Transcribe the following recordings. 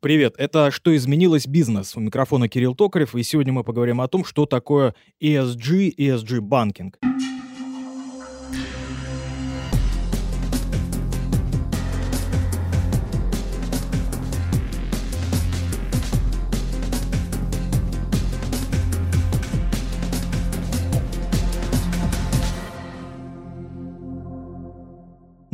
Привет, это «Что изменилось? Бизнес». У микрофона Кирилл Токарев, и сегодня мы поговорим о том, что такое ESG, ESG-банкинг.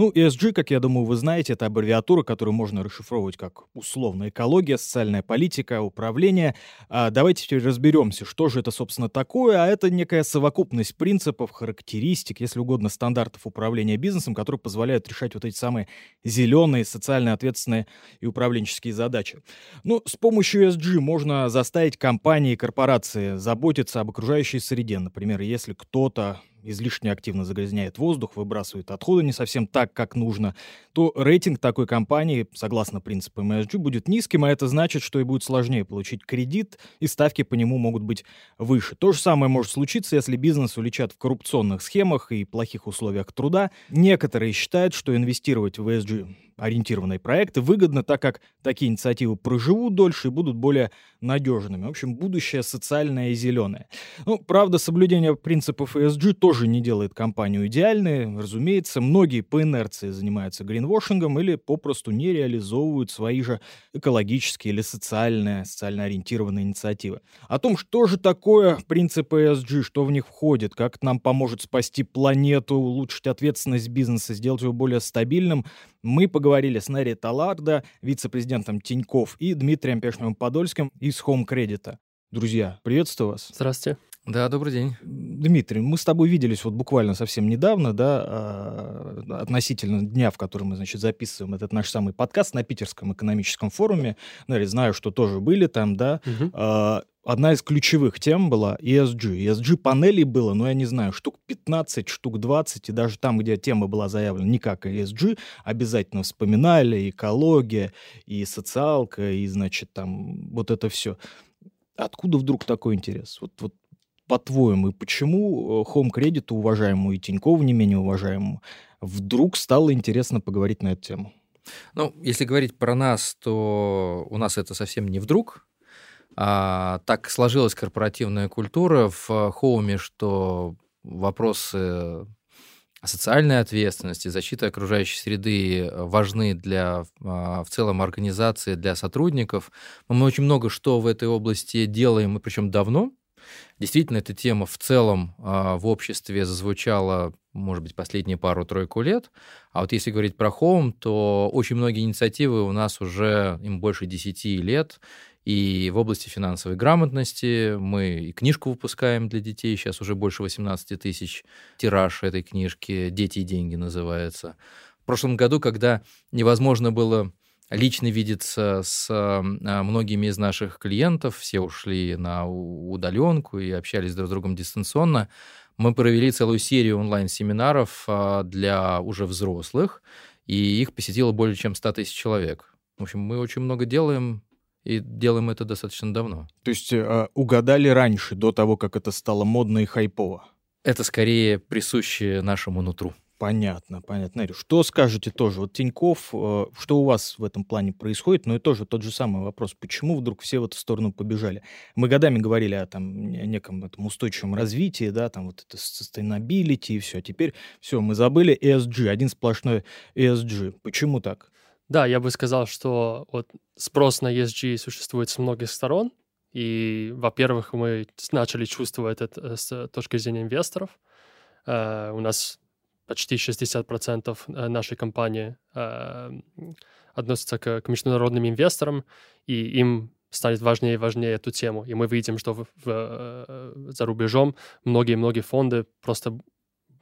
Ну, ESG, как я думаю, вы знаете, это аббревиатура, которую можно расшифровывать как условно экология, социальная политика, управление. А давайте теперь разберемся, что же это, собственно, такое. А это некая совокупность принципов, характеристик, если угодно, стандартов управления бизнесом, которые позволяют решать вот эти самые зеленые, социально ответственные и управленческие задачи. Ну, с помощью ESG можно заставить компании и корпорации заботиться об окружающей среде. Например, если кто-то излишне активно загрязняет воздух, выбрасывает отходы не совсем так, как нужно, то рейтинг такой компании, согласно принципам ESG, будет низким, а это значит, что и будет сложнее получить кредит, и ставки по нему могут быть выше. То же самое может случиться, если бизнес уличат в коррупционных схемах и плохих условиях труда. Некоторые считают, что инвестировать в ESG ориентированные проекты выгодно, так как такие инициативы проживут дольше и будут более надежными. В общем, будущее социальное и зеленое. Ну, правда, соблюдение принципов ESG тоже не делает компанию идеальной. Разумеется, многие по инерции занимаются гринвошингом или попросту не реализовывают свои же экологические или социальные, социально ориентированные инициативы. О том, что же такое принципы ESG, что в них входит, как нам поможет спасти планету, улучшить ответственность бизнеса, сделать его более стабильным, мы поговорили с Нерри Таларда, вице-президентом Тиньков, и Дмитрием Пешновым-Подольским из Home Credit. Друзья, приветствую вас. Здравствуйте. Да, добрый день. Дмитрий, мы с тобой виделись вот буквально совсем недавно, да, а, относительно дня, в который мы, значит, записываем этот наш самый подкаст на Питерском экономическом форуме. Наверное, знаю, что тоже были там, да. Угу одна из ключевых тем была ESG. ESG-панелей было, ну, я не знаю, штук 15, штук 20, и даже там, где тема была заявлена не как ESG, обязательно вспоминали экология, и социалка, и, значит, там вот это все. Откуда вдруг такой интерес? Вот, вот по-твоему, и почему э, Home Credit, уважаемому и Тинькову не менее уважаемому, вдруг стало интересно поговорить на эту тему? Ну, если говорить про нас, то у нас это совсем не вдруг. А, так сложилась корпоративная культура в Хоуме, что вопросы социальной ответственности, защиты окружающей среды важны для а, в целом организации, для сотрудников. Мы очень много что в этой области делаем, и причем давно. Действительно, эта тема в целом а, в обществе зазвучала, может быть, последние пару-тройку лет. А вот если говорить про Home, то очень многие инициативы у нас уже им больше 10 лет, и в области финансовой грамотности мы и книжку выпускаем для детей. Сейчас уже больше 18 тысяч тираж этой книжки «Дети и деньги» называется. В прошлом году, когда невозможно было лично видеться с а, многими из наших клиентов, все ушли на удаленку и общались друг с другом дистанционно, мы провели целую серию онлайн-семинаров а, для уже взрослых, и их посетило более чем 100 тысяч человек. В общем, мы очень много делаем, и делаем это достаточно давно. То есть э, угадали раньше, до того, как это стало модно и хайпово? Это скорее присуще нашему нутру. Понятно, понятно. Нарю, что скажете тоже? Вот Тиньков, э, что у вас в этом плане происходит? Ну и тоже тот же самый вопрос. Почему вдруг все в эту сторону побежали? Мы годами говорили о там неком этом устойчивом развитии, да, там вот это sustainability и все. Теперь все, мы забыли ESG, один сплошной ESG. Почему так? Да, я бы сказал, что вот спрос на ESG существует с многих сторон. И, во-первых, мы начали чувствовать это с точки зрения инвесторов. Uh, у нас почти 60% э, нашей компании uh, относятся к, международным инвесторам, и им станет важнее и важнее эту тему. И мы видим, что в, в, за рубежом многие-многие фонды просто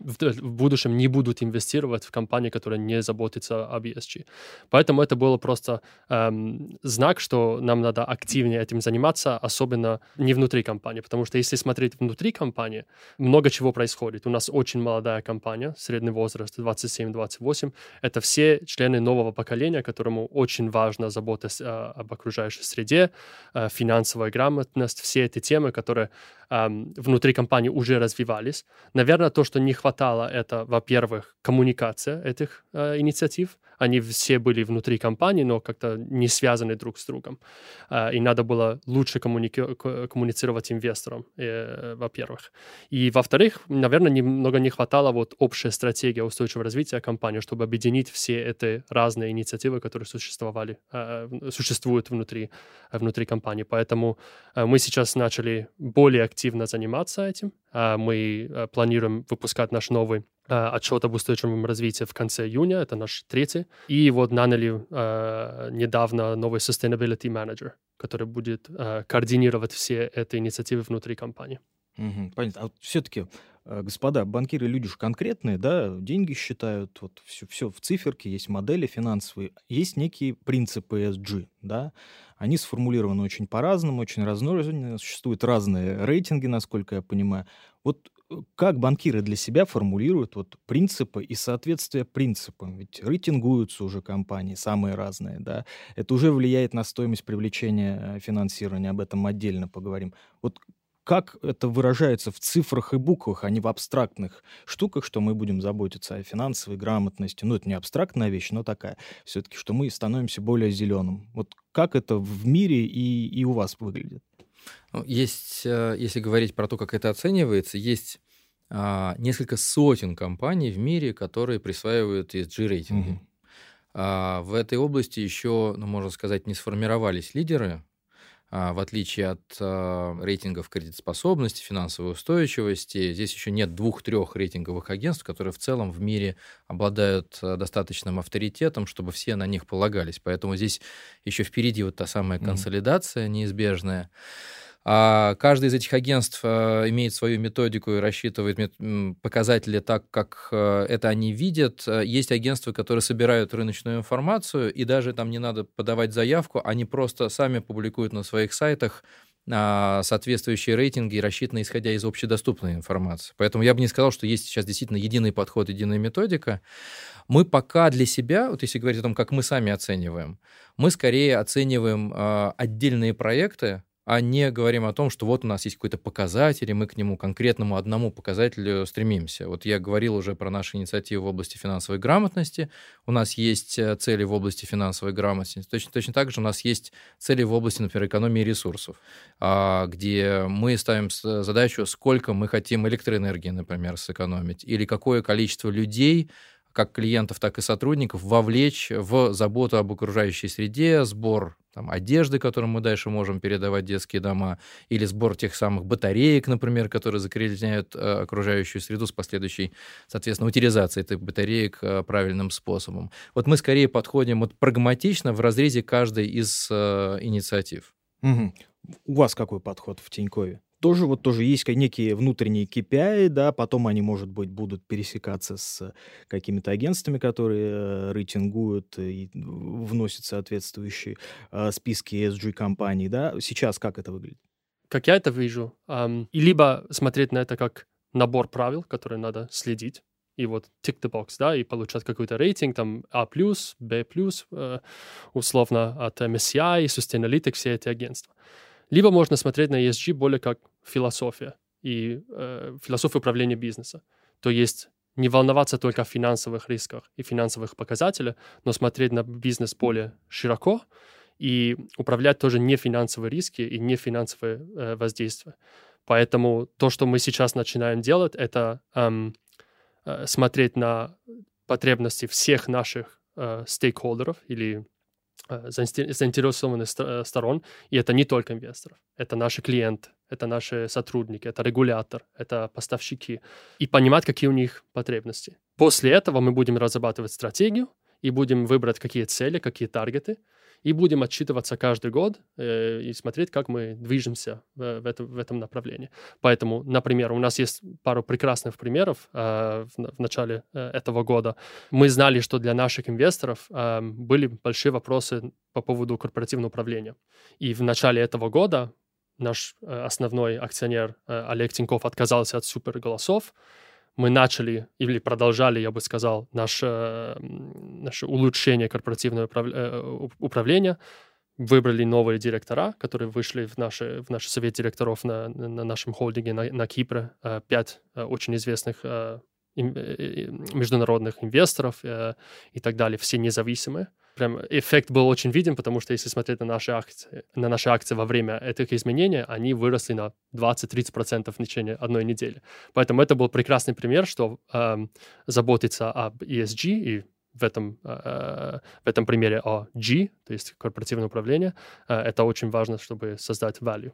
в будущем не будут инвестировать в компании, которые не заботятся об ESG. Поэтому это было просто эм, знак, что нам надо активнее этим заниматься, особенно не внутри компании, потому что если смотреть внутри компании, много чего происходит. У нас очень молодая компания, средний возраст 27-28. Это все члены нового поколения, которому очень важно забота э, об окружающей среде, э, финансовая грамотность, все эти темы, которые э, внутри компании уже развивались. Наверное, то, что не хватает хватало, это, во-первых, коммуникация этих э, инициатив. Они все были внутри компании, но как-то не связаны друг с другом. Э, и надо было лучше коммуни- коммуницировать инвесторам, э, во-первых. И, во-вторых, наверное, немного не хватало вот общая стратегия устойчивого развития компании, чтобы объединить все эти разные инициативы, которые существовали, э, существуют внутри, внутри компании. Поэтому э, мы сейчас начали более активно заниматься этим. Э, мы э, планируем выпускать наш новый отчет об устойчивом развитии в конце июня, это наш третий. И вот наняли э, недавно новый Sustainability Manager, который будет э, координировать все эти инициативы внутри компании. Угу, понятно. А вот все-таки, господа, банкиры люди же конкретные, да, деньги считают, вот все, все в циферке, есть модели финансовые, есть некие принципы ESG, да, они сформулированы очень по-разному, очень разнообразны, существуют разные рейтинги, насколько я понимаю. Вот э, как банкиры для себя формулируют вот принципы и соответствие принципам? Ведь рейтингуются уже компании, самые разные, да? Это уже влияет на стоимость привлечения э, финансирования, об этом отдельно поговорим. Вот как это выражается в цифрах и буквах, а не в абстрактных штуках, что мы будем заботиться о финансовой грамотности. Ну, это не абстрактная вещь, но такая. Все-таки, что мы становимся более зеленым. Вот как это в мире и, и у вас выглядит? Ну, есть, э, если говорить про то, как это оценивается, есть а, несколько сотен компаний в мире, которые присваивают ESG-рейтинги. Угу. А, в этой области еще, ну, можно сказать, не сформировались лидеры, в отличие от а, рейтингов кредитоспособности, финансовой устойчивости, здесь еще нет двух-трех рейтинговых агентств, которые в целом в мире обладают а, достаточным авторитетом, чтобы все на них полагались. Поэтому здесь еще впереди вот та самая консолидация неизбежная. А каждое из этих агентств э, имеет свою методику и рассчитывает показатели так, как э, это они видят. Есть агентства, которые собирают рыночную информацию, и даже там не надо подавать заявку, они просто сами публикуют на своих сайтах а, соответствующие рейтинги, рассчитанные исходя из общедоступной информации. Поэтому я бы не сказал, что есть сейчас действительно единый подход, единая методика. Мы пока для себя, вот если говорить о том, как мы сами оцениваем, мы скорее оцениваем э, отдельные проекты, а не говорим о том, что вот у нас есть какой-то показатель, и мы к нему конкретному одному показателю стремимся. Вот я говорил уже про наши инициативы в области финансовой грамотности. У нас есть э, цели в области финансовой грамотности. Точно, точно так же у нас есть цели в области, например, экономии ресурсов, а, где мы ставим задачу, сколько мы хотим электроэнергии, например, сэкономить, или какое количество людей как клиентов, так и сотрудников вовлечь в заботу об окружающей среде, сбор там, одежды, которую мы дальше можем передавать детские дома, или сбор тех самых батареек, например, которые закреняют э, окружающую среду с последующей, соответственно, утилизацией этих батареек э, правильным способом. Вот мы скорее подходим вот прагматично в разрезе каждой из э, инициатив. Угу. У вас какой подход в Тинькове? Тоже вот тоже есть некие внутренние KPI, да, потом они, может быть, будут пересекаться с какими-то агентствами, которые э, рейтингуют и вносят соответствующие э, списки ESG-компаний, да. Сейчас как это выглядит? Как я это вижу, эм, и либо смотреть на это как набор правил, которые надо следить, и вот tick the box, да, и получать какой-то рейтинг, там А+, Б+, э, условно от MSCI, Sustainalytics, все эти агентства. Либо можно смотреть на ESG более как философия и э, философия управления бизнеса. То есть не волноваться только о финансовых рисках и финансовых показателях, но смотреть на бизнес более широко и управлять тоже не финансовые риски и не финансовые э, воздействия. Поэтому то, что мы сейчас начинаем делать, это эм, э, смотреть на потребности всех наших э, стейкхолдеров или заинтересованных э, сторон, и это не только инвесторов, это наши клиенты, это наши сотрудники, это регулятор, это поставщики, и понимать, какие у них потребности. После этого мы будем разрабатывать стратегию и будем выбрать, какие цели, какие таргеты, и будем отчитываться каждый год э, и смотреть, как мы движемся в, в, это, в этом направлении. Поэтому, например, у нас есть пару прекрасных примеров э, в, в начале э, этого года. Мы знали, что для наших инвесторов э, были большие вопросы по поводу корпоративного управления. И в начале этого года наш э, основной акционер э, Олег Тиньков отказался от суперголосов, мы начали или продолжали, я бы сказал, наше, наше улучшение корпоративного э, управления, выбрали новые директора, которые вышли в, наши, в наш совет директоров на, на нашем холдинге на, на Кипре, э, пять э, очень известных международных инвесторов и так далее, все независимые прям эффект был очень виден, потому что если смотреть на наши акции, на наши акции во время этих изменений, они выросли на 20-30% в течение одной недели. Поэтому это был прекрасный пример, что э, заботиться об ESG и в этом, э, в этом примере о G, то есть корпоративное управление, э, это очень важно, чтобы создать value.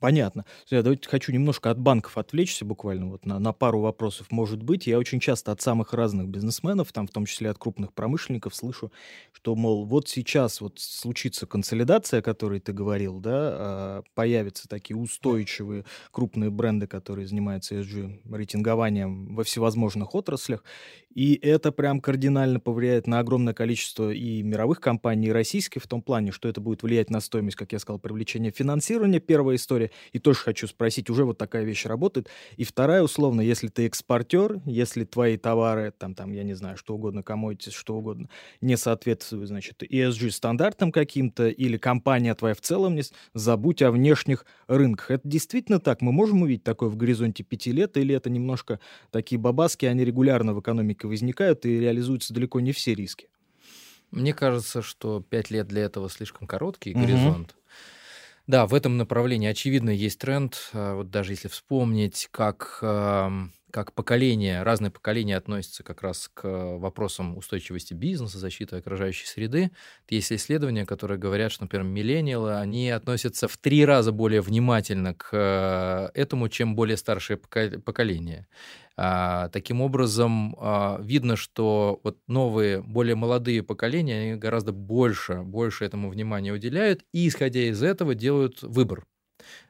Понятно. Я давайте хочу немножко от банков отвлечься буквально вот на, на пару вопросов. Может быть, я очень часто от самых разных бизнесменов, там в том числе от крупных промышленников, слышу, что, мол, вот сейчас вот случится консолидация, о которой ты говорил, да, а, появятся такие устойчивые крупные бренды, которые занимаются ESG рейтингованием во всевозможных отраслях, и это прям кардинально повлияет на огромное количество и мировых компаний, и российских, в том плане, что это будет влиять на стоимость, как я сказал, привлечения финансирования, первая история. И тоже хочу спросить, уже вот такая вещь работает. И вторая, условно, если ты экспортер, если твои товары, там, там, я не знаю, что угодно, commodities, что угодно, не соответствуют, значит, ESG стандартам каким-то, или компания твоя в целом не... Забудь о внешних рынках. Это действительно так? Мы можем увидеть такое в горизонте пяти лет, или это немножко такие бабаски, они регулярно в экономике возникают и реализуются далеко не все риски? Мне кажется, что пять лет для этого слишком короткий угу. горизонт. Да, в этом направлении, очевидно, есть тренд. А, вот даже если вспомнить, как, как поколение, разные поколения относятся как раз к вопросам устойчивости бизнеса, защиты окружающей среды. Есть исследования, которые говорят, что, например, миллениалы, они относятся в три раза более внимательно к э, этому, чем более старшее поколение. А, таким образом, а, видно, что вот новые, более молодые поколения они гораздо больше, больше этому внимания уделяют, и, исходя из этого, делают выбор.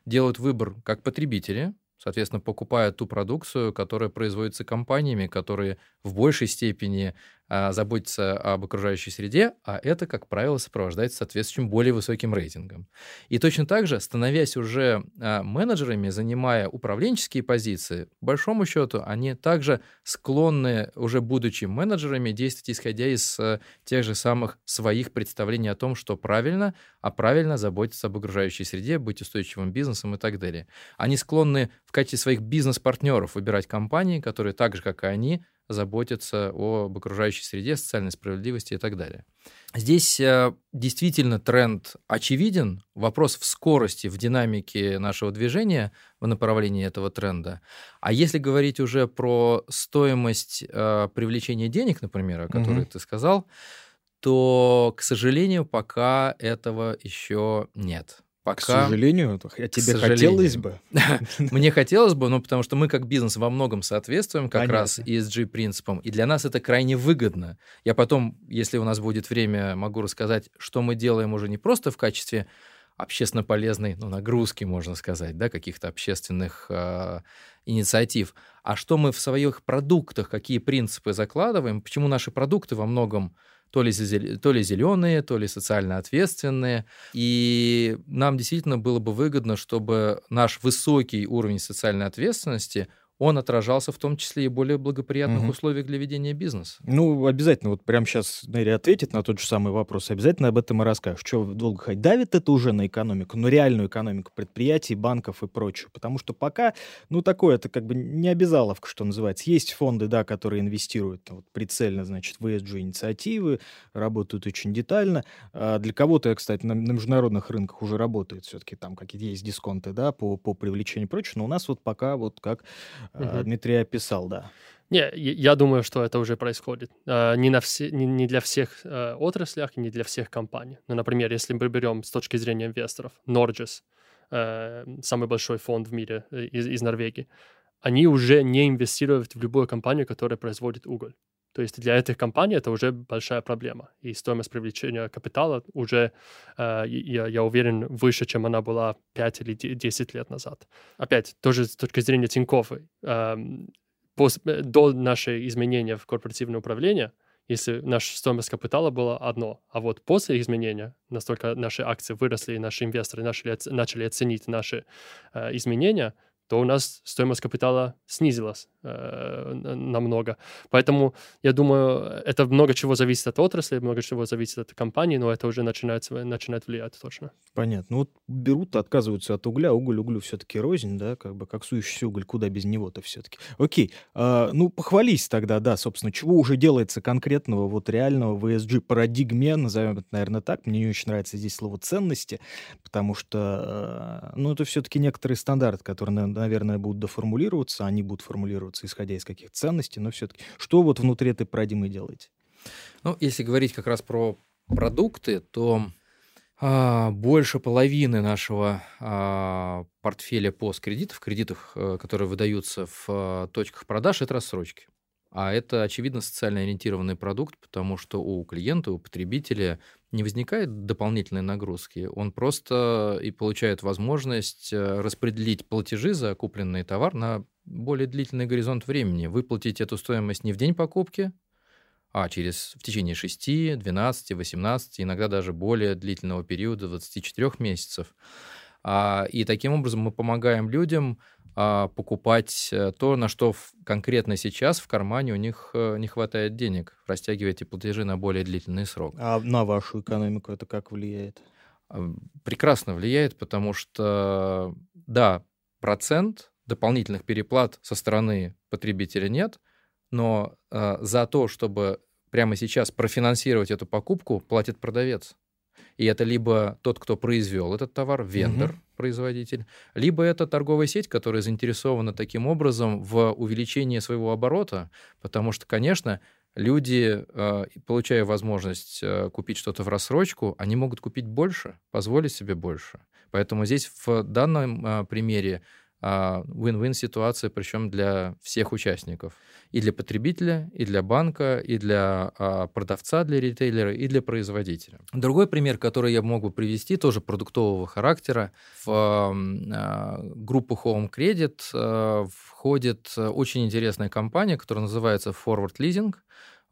Делают выбор как потребители, соответственно, покупают ту продукцию, которая производится компаниями, которые в большей степени а, заботиться об окружающей среде, а это, как правило, сопровождается соответствующим более высоким рейтингом. И точно так же, становясь уже а, менеджерами, занимая управленческие позиции, по большому счету, они также склонны, уже будучи менеджерами, действовать исходя из а, тех же самых своих представлений о том, что правильно, а правильно заботиться об окружающей среде, быть устойчивым бизнесом и так далее. Они склонны в качестве своих бизнес-партнеров выбирать компании, которые так же, как и они, заботиться об окружающей среде, социальной справедливости и так далее. Здесь э, действительно тренд очевиден. Вопрос в скорости, в динамике нашего движения в направлении этого тренда. А если говорить уже про стоимость э, привлечения денег, например, о которой угу. ты сказал, то, к сожалению, пока этого еще нет. Пока... К сожалению, а тебе хотелось бы. Мне хотелось бы, но потому что мы как бизнес во многом соответствуем как Понятно. раз ESG принципам, и для нас это крайне выгодно. Я потом, если у нас будет время, могу рассказать, что мы делаем уже не просто в качестве общественно полезной ну, нагрузки, можно сказать, да, каких-то общественных э, инициатив, а что мы в своих продуктах, какие принципы закладываем, почему наши продукты во многом то ли, то ли зеленые, то ли социально ответственные. И нам действительно было бы выгодно, чтобы наш высокий уровень социальной ответственности он отражался в том числе и более благоприятных угу. условиях для ведения бизнеса. Ну, обязательно, вот прямо сейчас Нэри ответит на тот же самый вопрос, обязательно об этом и расскажешь. Что долго ходить? Давит это уже на экономику, но реальную экономику предприятий, банков и прочее. Потому что пока, ну, такое, это как бы не обязаловка, что называется. Есть фонды, да, которые инвестируют вот, прицельно, значит, в ESG-инициативы, работают очень детально. А для кого-то, кстати, на, на международных рынках уже работает все-таки там какие-то есть дисконты, да, по, по привлечению и прочее. Но у нас вот пока вот как угу. Дмитрий описал, да. Не, я думаю, что это уже происходит. А, не, на все, не, не для всех э, отраслях, не для всех компаний. Ну, например, если мы берем с точки зрения инвесторов, Norges, э, самый большой фонд в мире э, из, из Норвегии, они уже не инвестируют в любую компанию, которая производит уголь. То есть для этих компаний это уже большая проблема. И стоимость привлечения капитала уже, э, я, я уверен, выше, чем она была 5 или 10 лет назад. Опять, тоже с точки зрения Тинькофф, э, до нашего изменения в корпоративное управление, если наша стоимость капитала была одно, а вот после изменения настолько наши акции выросли, и наши инвесторы начали, начали оценить наши э, изменения, то у нас стоимость капитала снизилась э, намного. Поэтому, я думаю, это много чего зависит от отрасли, много чего зависит от компании, но это уже начинает, начинает влиять точно. Понятно. Ну вот берут, отказываются от угля, уголь углю все-таки рознь, да, как бы как сующийся уголь, куда без него-то все-таки. Окей, а, ну похвались тогда, да, собственно, чего уже делается конкретного, вот реального в ESG парадигме, назовем это, наверное, так. Мне не очень нравится здесь слово ценности, потому что, а, ну, это все-таки некоторый стандарт, который, наверное, будут доформулироваться, они будут формулироваться исходя из каких ценностей, но все-таки что вот внутри этой парадигмы делаете? Ну, если говорить как раз про продукты, то а, больше половины нашего а, портфеля посткредитов, кредитов, э, которые выдаются в а, точках продаж, это рассрочки. А это, очевидно, социально ориентированный продукт, потому что у клиента, у потребителя не возникает дополнительной нагрузки. Он просто и получает возможность э, распределить платежи за купленный товар на более длительный горизонт времени. Выплатить эту стоимость не в день покупки, а через в течение 6, 12, 18, иногда даже более длительного периода, 24 месяцев. А, и таким образом мы помогаем людям а, покупать э, то, на что конкретно сейчас в кармане у них э, не хватает денег, растягивая эти платежи на более длительный срок. А на вашу экономику это как влияет? Прекрасно влияет, потому что, да, процент дополнительных переплат со стороны потребителя нет, но э, за то, чтобы прямо сейчас профинансировать эту покупку, платит продавец. И это либо тот, кто произвел этот товар, вендор, угу. Производитель, либо это торговая сеть, которая заинтересована таким образом в увеличении своего оборота, потому что, конечно, люди, э, получая возможность э, купить что-то в рассрочку, они могут купить больше, позволить себе больше. Поэтому здесь в данном э, примере а, win-win ситуация, причем для всех участников. И для потребителя, и для банка, и для а, продавца, для ритейлера, и для производителя. Другой пример, который я могу привести, тоже продуктового характера. В а, группу Home Credit входит очень интересная компания, которая называется Forward Leasing.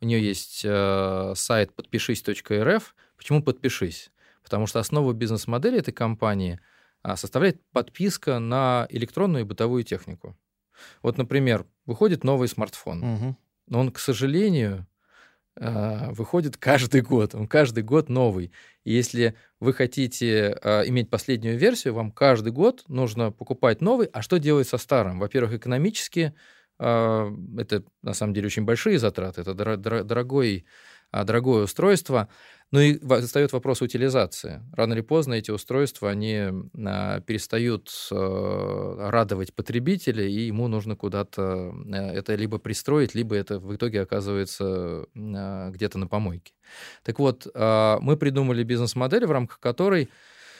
У нее есть сайт подпишись.рф. Почему подпишись? Потому что основа бизнес-модели этой компании – а, составляет подписка на электронную и бытовую технику. Вот, например, выходит новый смартфон, угу. но он, к сожалению, а, выходит каждый год. Он каждый год новый. И если вы хотите а, иметь последнюю версию, вам каждый год нужно покупать новый. А что делать со старым? Во-первых, экономически это на самом деле очень большие затраты, это дорогой, дорогое устройство. Ну и встает вопрос утилизации. Рано или поздно эти устройства, они а, перестают а, радовать потребителя, и ему нужно куда-то а, это либо пристроить, либо это в итоге оказывается где-то на помойке. Так вот, мы придумали бизнес-модель, в рамках которой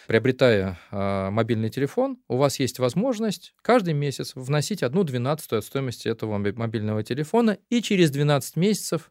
приобретая э, мобильный телефон, у вас есть возможность каждый месяц вносить одну двенадцатую от стоимости этого мобильного телефона, и через 12 месяцев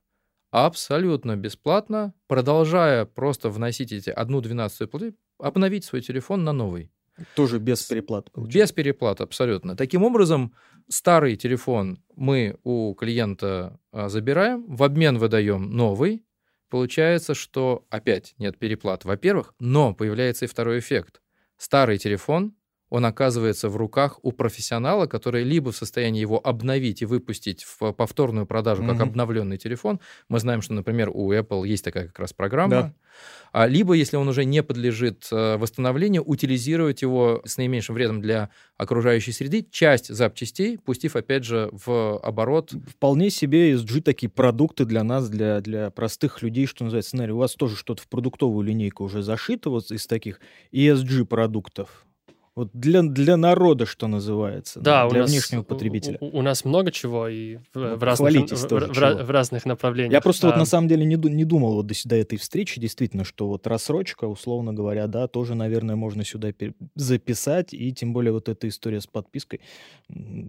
абсолютно бесплатно, продолжая просто вносить эти одну двенадцатую платы, обновить свой телефон на новый. Тоже без переплат. Получается. Без переплат, абсолютно. Таким образом, старый телефон мы у клиента а, забираем, в обмен выдаем новый. Получается, что опять нет переплат, во-первых, но появляется и второй эффект. Старый телефон он оказывается в руках у профессионала, который либо в состоянии его обновить и выпустить в повторную продажу как mm-hmm. обновленный телефон. Мы знаем, что, например, у Apple есть такая как раз программа. Да. А, либо, если он уже не подлежит э, восстановлению, утилизировать его с наименьшим вредом для окружающей среды, часть запчастей, пустив, опять же, в оборот. Вполне себе ESG такие продукты для нас, для, для простых людей, что называется, сценарий. У вас тоже что-то в продуктовую линейку уже зашито вот из таких ESG продуктов. Вот для, для народа, что называется, да, для нас, внешнего потребителя. У, у нас много чего и в, ну, в, разных, в, в, в разных направлениях. Я просто а... вот на самом деле не, не думал вот до, до этой встречи, действительно, что вот рассрочка, условно говоря, да, тоже, наверное, можно сюда записать, и тем более вот эта история с подпиской.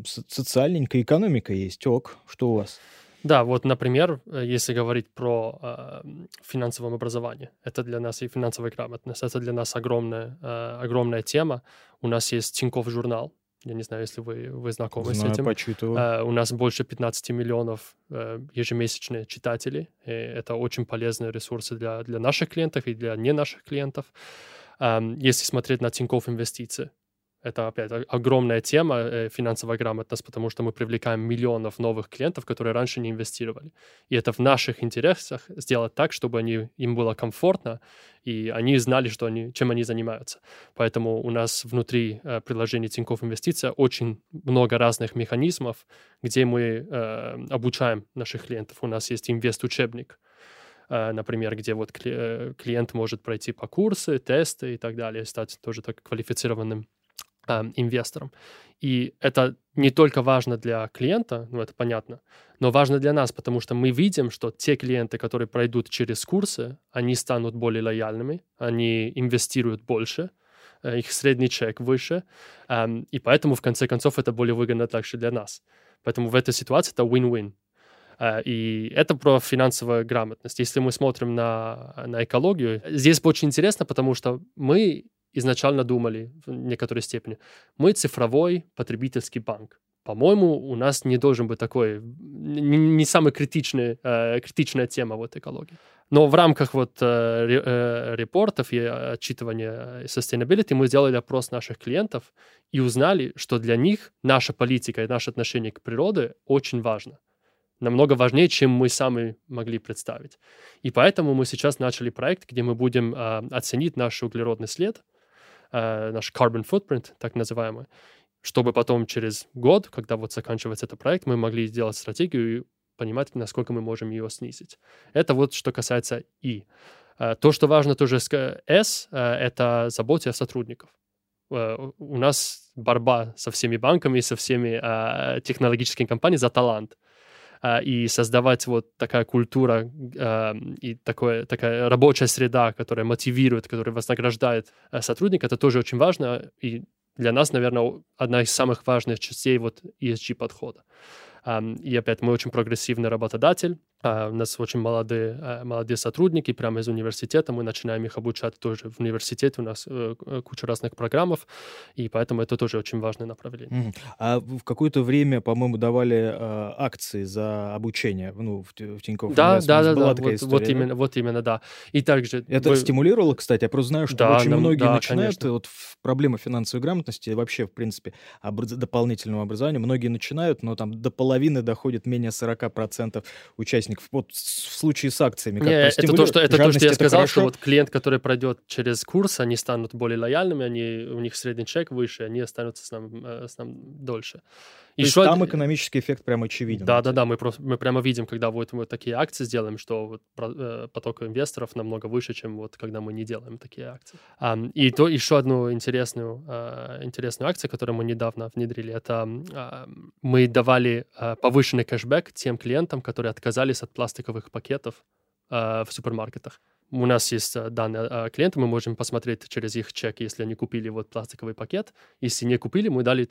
Социальненькая экономика есть, ок, что у вас? Да, вот, например, э, если говорить про э, финансовое образование, это для нас и финансовая грамотность, это для нас огромная, э, огромная тема. У нас есть Тинькофф журнал, я не знаю, если вы, вы знакомы Знаю, с этим. Почитываю. Uh, у нас больше 15 миллионов uh, ежемесячные читателей. И это очень полезные ресурсы для, для наших клиентов и для не наших клиентов. Um, если смотреть на Тинькофф инвестиции, Это опять огромная тема э, финансовая грамотность, потому что мы привлекаем миллионов новых клиентов, которые раньше не инвестировали. И это в наших интересах сделать так, чтобы они, им было комфортно, и они знали, что они, чем они занимаются. Поэтому у нас внутри э, приложения Тинькофф Инвестиция очень много разных механизмов, где мы э, обучаем наших клиентов. У нас есть инвест-учебник, э, например, где вот э, клиент может пройти по курсы, тесты и так далее, стать тоже так квалифицированным э, инвестором. И это не только важно для клиента, ну это понятно, но важно для нас, потому что мы видим, что те клиенты, которые пройдут через курсы, они станут более лояльными, они инвестируют больше, э, их средний чек выше, э, и поэтому в конце концов это более выгодно также для нас. Поэтому в этой ситуации это win-win. Uh, и это про финансовую грамотность. Если мы смотрим на, на экологию, здесь очень интересно, потому что мы изначально думали в некоторой степени. Мы цифровой потребительский банк. По-моему, у нас не должен быть такой, не, не самая критичная, э, критичная тема вот экологии. Но в рамках вот э, э, репортов и отчитывания sustainability мы сделали опрос наших клиентов и узнали, что для них наша политика и наше отношение к природе очень важно намного важнее, чем мы сами могли представить. И поэтому мы сейчас начали проект, где мы будем э, оценить наш углеродный след, э, наш carbon footprint, так называемый, чтобы потом через год, когда вот заканчивается этот проект, мы могли сделать стратегию и понимать, насколько мы можем ее снизить. Это вот что касается И. Э, то, что важно тоже с С, э, это забота о сотрудниках. Э, у нас борьба со всеми банками, со всеми технологическими компаниями за талант и создавать вот такая культура и такое, такая рабочая среда, которая мотивирует, которая вознаграждает сотрудника, это тоже очень важно. И для нас, наверное, одна из самых важных частей вот ESG-подхода. И опять мы очень прогрессивный работодатель, а, у нас очень молодые, а, молодые сотрудники прямо из университета, мы начинаем их обучать тоже в университете, у нас э, куча разных программов, и поэтому это тоже очень важное направление. А в какое-то время, по-моему, давали э, акции за обучение ну, в, в Тинькофф. Да, да, да, да, вот, история, вот, именно, вот именно, да. И также... Это вы... стимулировало, кстати, я просто знаю, что да, очень нам, многие да, начинают, конечно. вот проблема финансовой грамотности, вообще, в принципе, образ... дополнительного образования, многие начинают, но там до половины доходит менее 40% участников участников. Вот в случае с акциями. Как Не, это то, что, это то, что я сказал, хорошо. что вот клиент, который пройдет через курс, они станут более лояльными, они, у них средний чек выше, они останутся с нам, э, с нам дольше. То Еще... есть там экономический эффект прям очевиден. Да, да, да, мы, просто, мы прямо видим, когда вот мы такие акции сделаем, что вот э, поток инвесторов намного выше, чем вот когда мы не делаем такие акции. И то еще одну интересную, uh, интересную акцию, которую мы недавно внедрили, это uh, мы давали uh, повышенный кэшбэк тем клиентам, которые отказались от пластиковых пакетов в супермаркетах. У нас есть данные о клиентах, мы можем посмотреть через их чек, если они купили вот пластиковый пакет. Если не купили, мы дали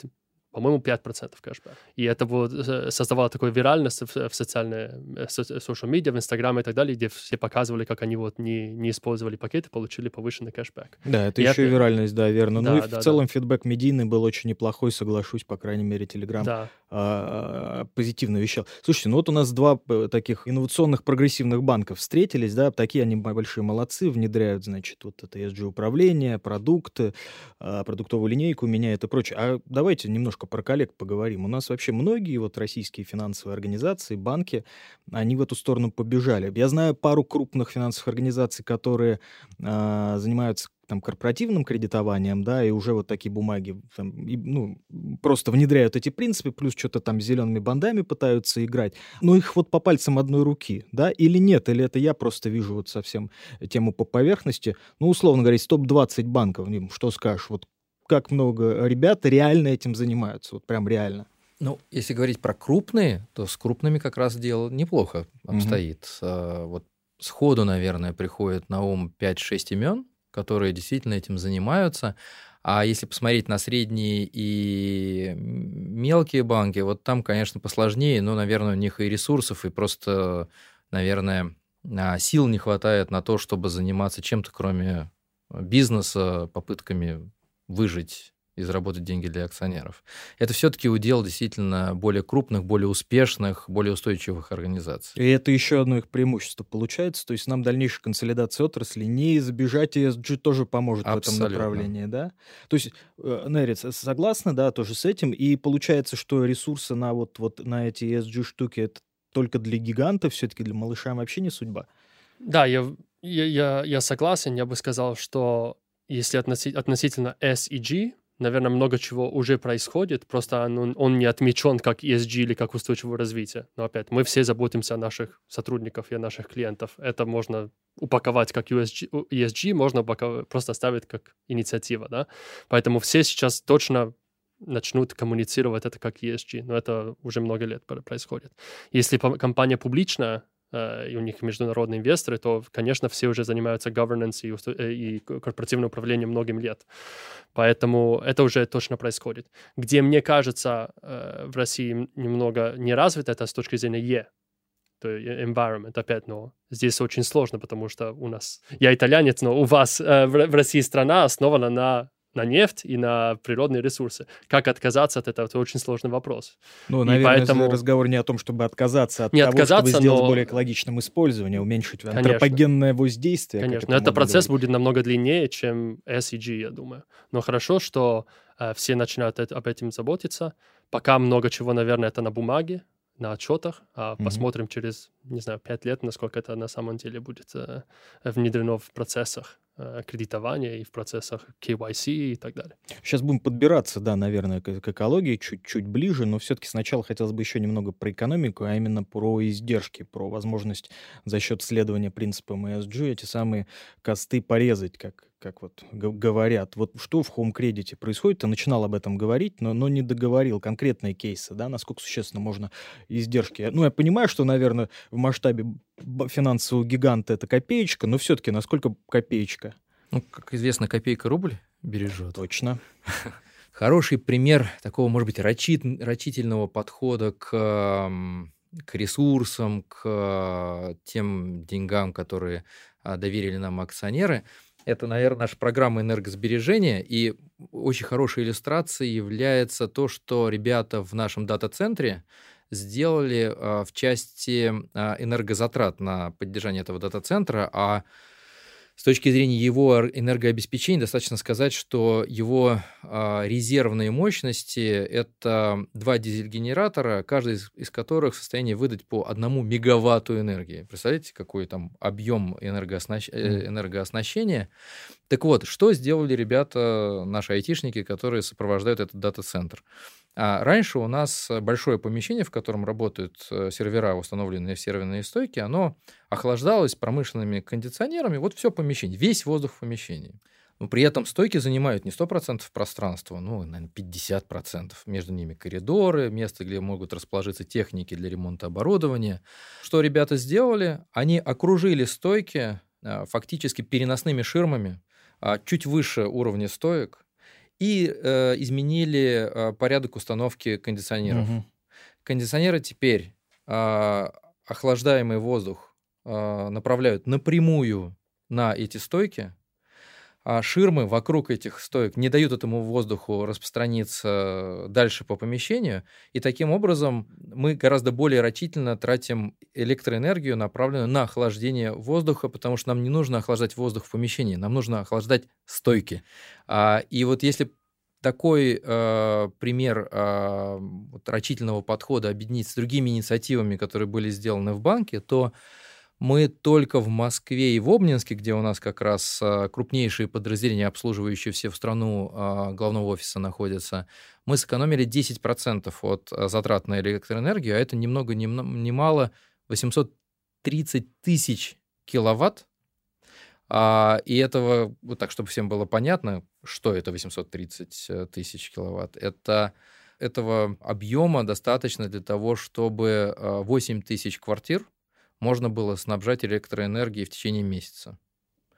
по-моему, 5% кэшбэк. И это вот э, создавало такую виральность в, в социальные э, social медиа, в Инстаграме и так далее, где все показывали, как они вот не, не использовали пакеты, получили повышенный кэшбэк. Да, это и еще это... виральность, да, верно. Да, ну и да, в целом да. фидбэк медийный был очень неплохой, соглашусь, по крайней мере, Телеграм да. а, а, позитивно вещал. Слушайте, ну вот у нас два э, таких инновационных прогрессивных банка встретились, да, такие они большие молодцы, внедряют, значит, вот это ESG-управление, продукты, а, продуктовую линейку меняют и прочее. А давайте немножко немножко про коллег поговорим. У нас вообще многие вот российские финансовые организации, банки, они в эту сторону побежали. Я знаю пару крупных финансовых организаций, которые э, занимаются там корпоративным кредитованием, да, и уже вот такие бумаги там, и, ну, просто внедряют эти принципы, плюс что-то там зелеными бандами пытаются играть. Но их вот по пальцам одной руки, да, или нет, или это я просто вижу вот совсем тему по поверхности. Ну, условно говоря, топ-20 банков, что скажешь, вот как много ребят реально этим занимаются, вот прям реально. Ну, если говорить про крупные, то с крупными как раз дело неплохо обстоит. Mm-hmm. Вот сходу, наверное, приходит на ум 5-6 имен, которые действительно этим занимаются. А если посмотреть на средние и мелкие банки, вот там, конечно, посложнее, но, наверное, у них и ресурсов, и просто, наверное, а, сил не хватает на то, чтобы заниматься чем-то, кроме бизнеса, попытками выжить и заработать деньги для акционеров. Это все-таки удел действительно более крупных, более успешных, более устойчивых организаций. И это еще одно их преимущество получается. То есть нам дальнейшая консолидация отрасли не избежать, ESG тоже поможет Абсолютно. в этом направлении, да? То есть, э, Нерец, согласны, да, тоже с этим? И получается, что ресурсы на вот, вот на эти ESG штуки это только для гигантов, все-таки для малышам вообще не судьба? Да, я, я, я согласен. Я бы сказал, что если относи, относительно S и G, наверное, много чего уже происходит, просто он, он не отмечен как ESG или как устойчивое развитие. Но опять, мы все заботимся о наших сотрудников и о наших клиентов. Это можно упаковать как USG, ESG, можно просто оставить как инициатива, да. Поэтому все сейчас точно начнут коммуницировать это как ESG, но это уже много лет происходит. Если компания публичная, и у них международные инвесторы, то, конечно, все уже занимаются governance и, э, и корпоративным управлением многим лет. Поэтому это уже точно происходит. Где, мне кажется, э, в России немного не развито это с точки зрения Е, то environment, опять, но здесь очень сложно, потому что у нас, я итальянец, но у вас в России страна основана на на нефть и на природные ресурсы. Как отказаться от этого? Это очень сложный вопрос. Ну, и наверное, поэтому... разговор не о том, чтобы отказаться от не того, отказаться, чтобы сделать но... более экологичным использование, уменьшить Конечно. антропогенное воздействие. Конечно, но этот процесс говорить. будет намного длиннее, чем SEG, я думаю. Но хорошо, что э, все начинают это, об этом заботиться. Пока много чего, наверное, это на бумаге, на отчетах, а mm-hmm. посмотрим через, не знаю, пять лет, насколько это на самом деле будет э, внедрено в процессах кредитования и в процессах KYC и так далее. Сейчас будем подбираться, да, наверное, к, к экологии чуть-чуть ближе, но все-таки сначала хотелось бы еще немного про экономику, а именно про издержки, про возможность за счет следования принципам ESG эти самые косты порезать, как, как вот говорят. Вот что в Home Credit происходит? Ты начинал об этом говорить, но, но не договорил конкретные кейсы, да, насколько существенно можно издержки. Ну, я понимаю, что, наверное, в масштабе финансового гиганта это копеечка, но все-таки насколько копеечка? Ну, как известно, копейка рубль бережет. Точно. Хороший пример такого, может быть, рачит, рачительного подхода к, к ресурсам, к тем деньгам, которые а, доверили нам акционеры – это, наверное, наша программа энергосбережения. И очень хорошей иллюстрацией является то, что ребята в нашем дата-центре сделали э, в части э, энергозатрат на поддержание этого дата-центра, а с точки зрения его энергообеспечения достаточно сказать, что его э, резервные мощности – это два дизель-генератора, каждый из, из которых в состоянии выдать по одному мегаватту энергии. Представляете, какой там объем энергооснащ... mm. энергооснащения? Так вот, что сделали ребята, наши айтишники, которые сопровождают этот дата-центр? А раньше у нас большое помещение, в котором работают э, сервера, установленные в серверные стойки, оно охлаждалось промышленными кондиционерами. Вот все помещение, весь воздух в помещении. Но при этом стойки занимают не 100% пространства, ну, наверное, 50%. Между ними коридоры, место, где могут расположиться техники для ремонта оборудования. Что ребята сделали? Они окружили стойки э, фактически переносными ширмами, чуть выше уровня стоек, и э, изменили э, порядок установки кондиционеров. Угу. Кондиционеры теперь э, охлаждаемый воздух э, направляют напрямую на эти стойки, а ширмы вокруг этих стоек не дают этому воздуху распространиться дальше по помещению, и таким образом мы гораздо более рачительно тратим электроэнергию, направленную на охлаждение воздуха, потому что нам не нужно охлаждать воздух в помещении, нам нужно охлаждать стойки. А, и вот если такой э, пример э, рачительного подхода объединить с другими инициативами, которые были сделаны в банке, то мы только в Москве и в Обнинске, где у нас как раз а, крупнейшие подразделения, обслуживающие все в страну а, главного офиса находятся, мы сэкономили 10% от а, затрат на электроэнергию, а это ни много ни, ни мало 830 тысяч киловатт. И этого, вот так, чтобы всем было понятно, что это 830 э, тысяч киловатт, это этого объема достаточно для того, чтобы 8 тысяч квартир можно было снабжать электроэнергией в течение месяца.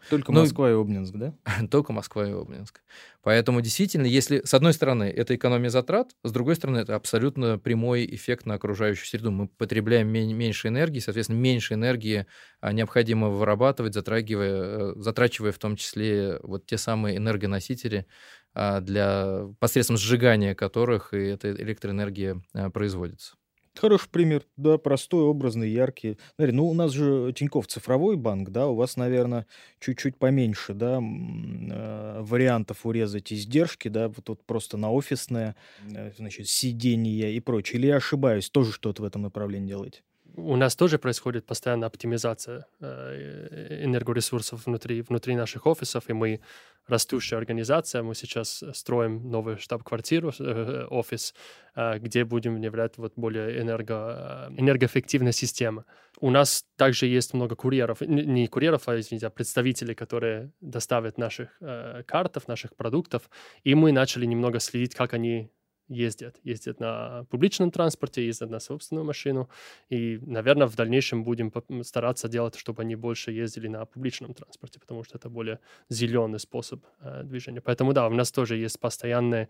Только ну, Москва и Обнинск, да? Только Москва и Обнинск. Поэтому действительно, если с одной стороны это экономия затрат, с другой стороны это абсолютно прямой эффект на окружающую среду. Мы потребляем меньше энергии, соответственно, меньше энергии а, необходимо вырабатывать, затрагивая, э, затрачивая в том числе вот те самые энергоносители, а, для посредством сжигания которых и эта электроэнергия а, производится. Хороший пример, да, простой, образный, яркий. Смотри, ну у нас же Тиньков цифровой банк, да, у вас, наверное, чуть-чуть поменьше, да, э, вариантов урезать издержки, да, вот, вот просто на офисное, э, значит, сидение и прочее. Или я ошибаюсь, тоже что-то в этом направлении делаете? У нас тоже происходит постоянная оптимизация э, энергоресурсов внутри, внутри наших офисов, и мы растущая организация. Мы сейчас строим новую штаб-квартиру, э, офис, э, где будем внедрять вот более энерго, энергоэффективная система. У нас также есть много курьеров, не курьеров, а, извините, а представителей, которые доставят наших картов, наших продуктов, и мы начали немного следить, как они ездят. Ездят на публичном транспорте, ездят на собственную машину. И, наверное, в дальнейшем будем стараться делать, чтобы они больше ездили на публичном транспорте, потому что это более зеленый способ э, движения. Поэтому, да, у нас тоже есть постоянная, э,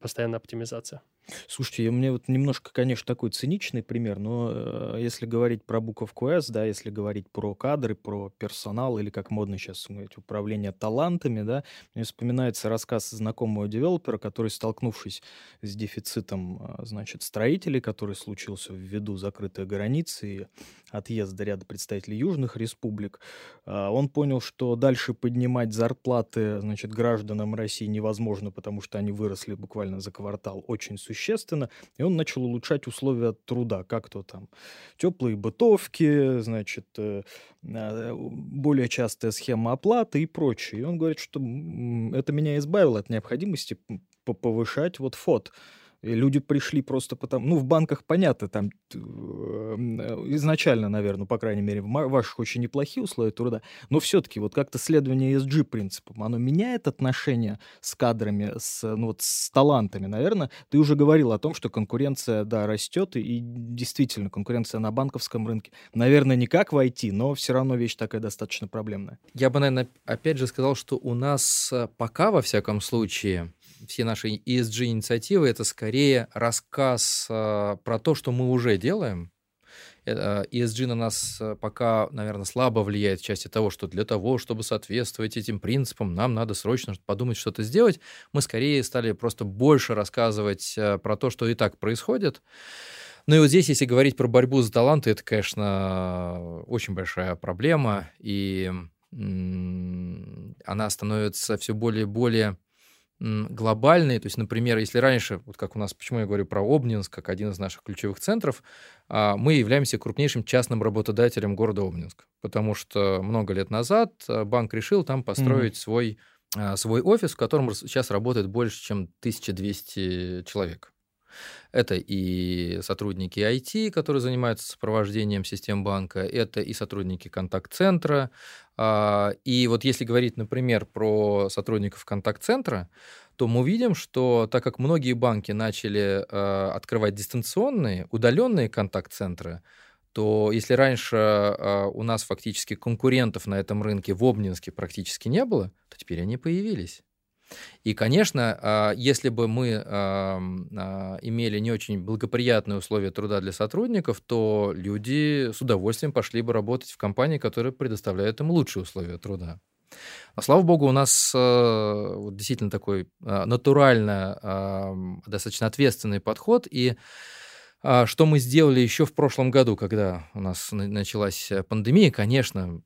постоянная оптимизация. Слушайте, меня вот немножко, конечно, такой циничный пример, но э, если говорить про буковку «С», да, если говорить про кадры, про персонал или, как модно сейчас говорить, управление талантами, да, мне вспоминается рассказ знакомого девелопера, который, столкнувшись с дефицитом, э, значит, строителей, который случился ввиду закрытой границы и отъезда ряда представителей южных республик, э, он понял, что дальше поднимать зарплаты, значит, гражданам России невозможно, потому что они выросли буквально за квартал очень существенно и он начал улучшать условия труда, как то там теплые бытовки, значит, э, а, более частая схема оплаты и прочее. И он говорит, что это меня избавило от необходимости повышать вот фот люди пришли просто потому... Ну, в банках, понятно, там э, изначально, наверное, по крайней мере, в ваших очень неплохие условия труда, но все-таки вот как-то следование ESG принципам, оно меняет отношения с кадрами, с, ну, вот, с талантами, наверное. Ты уже говорил о том, что конкуренция, да, растет, и, и действительно конкуренция на банковском рынке, наверное, не как в IT, но все равно вещь такая достаточно проблемная. Я бы, наверное, опять же сказал, что у нас э, пока, во всяком случае, все наши ESG-инициативы — это скорее рассказ э, про то, что мы уже делаем. Э, ESG на нас э, пока, наверное, слабо влияет в части того, что для того, чтобы соответствовать этим принципам, нам надо срочно подумать, что-то сделать. Мы скорее стали просто больше рассказывать э, про то, что и так происходит. Ну и вот здесь, если говорить про борьбу за таланты, это, конечно, очень большая проблема, и она становится все более и более глобальные. То есть, например, если раньше, вот как у нас, почему я говорю про Обнинск, как один из наших ключевых центров, а, мы являемся крупнейшим частным работодателем города Обнинск, потому что много лет назад а, банк решил там построить mm-hmm. свой, а, свой офис, в котором сейчас работает больше, чем 1200 человек. Это и сотрудники IT, которые занимаются сопровождением систем банка, это и сотрудники контакт-центра. А, и вот если говорить, например, про сотрудников контакт-центра, то мы видим, что так как многие банки начали а, открывать дистанционные, удаленные контакт-центры, то если раньше а, у нас фактически конкурентов на этом рынке в Обнинске практически не было, то теперь они появились. И, конечно, а, если бы мы а, имели не очень благоприятные условия труда для сотрудников, то люди с удовольствием пошли бы работать в компании, которые предоставляют им лучшие условия труда. Но, слава богу, у нас а, действительно такой натурально достаточно ответственный подход, и а что мы сделали еще в прошлом году, когда у нас началась э, пандемия? Конечно,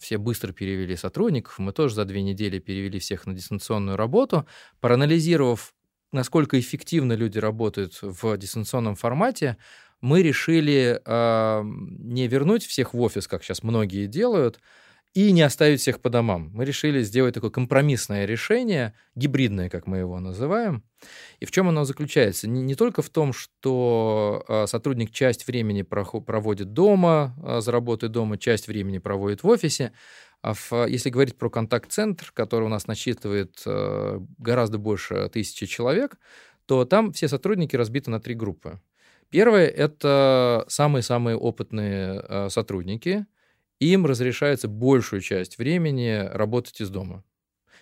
все быстро перевели сотрудников. Мы тоже за две недели перевели всех на дистанционную работу. Проанализировав, насколько эффективно люди работают в дистанционном формате, мы решили э, не вернуть всех в офис, как сейчас многие делают, и не оставить всех по домам. Мы решили сделать такое компромиссное решение, гибридное, как мы его называем. И в чем оно заключается? Не, не только в том, что э, сотрудник часть времени проводит дома, э, заработает дома, часть времени проводит в офисе, а в, если говорить про контакт-центр, который у нас насчитывает э, гораздо больше тысячи человек, то там все сотрудники разбиты на три группы. Первое — это самые-самые опытные сотрудники — им разрешается большую часть времени работать из дома.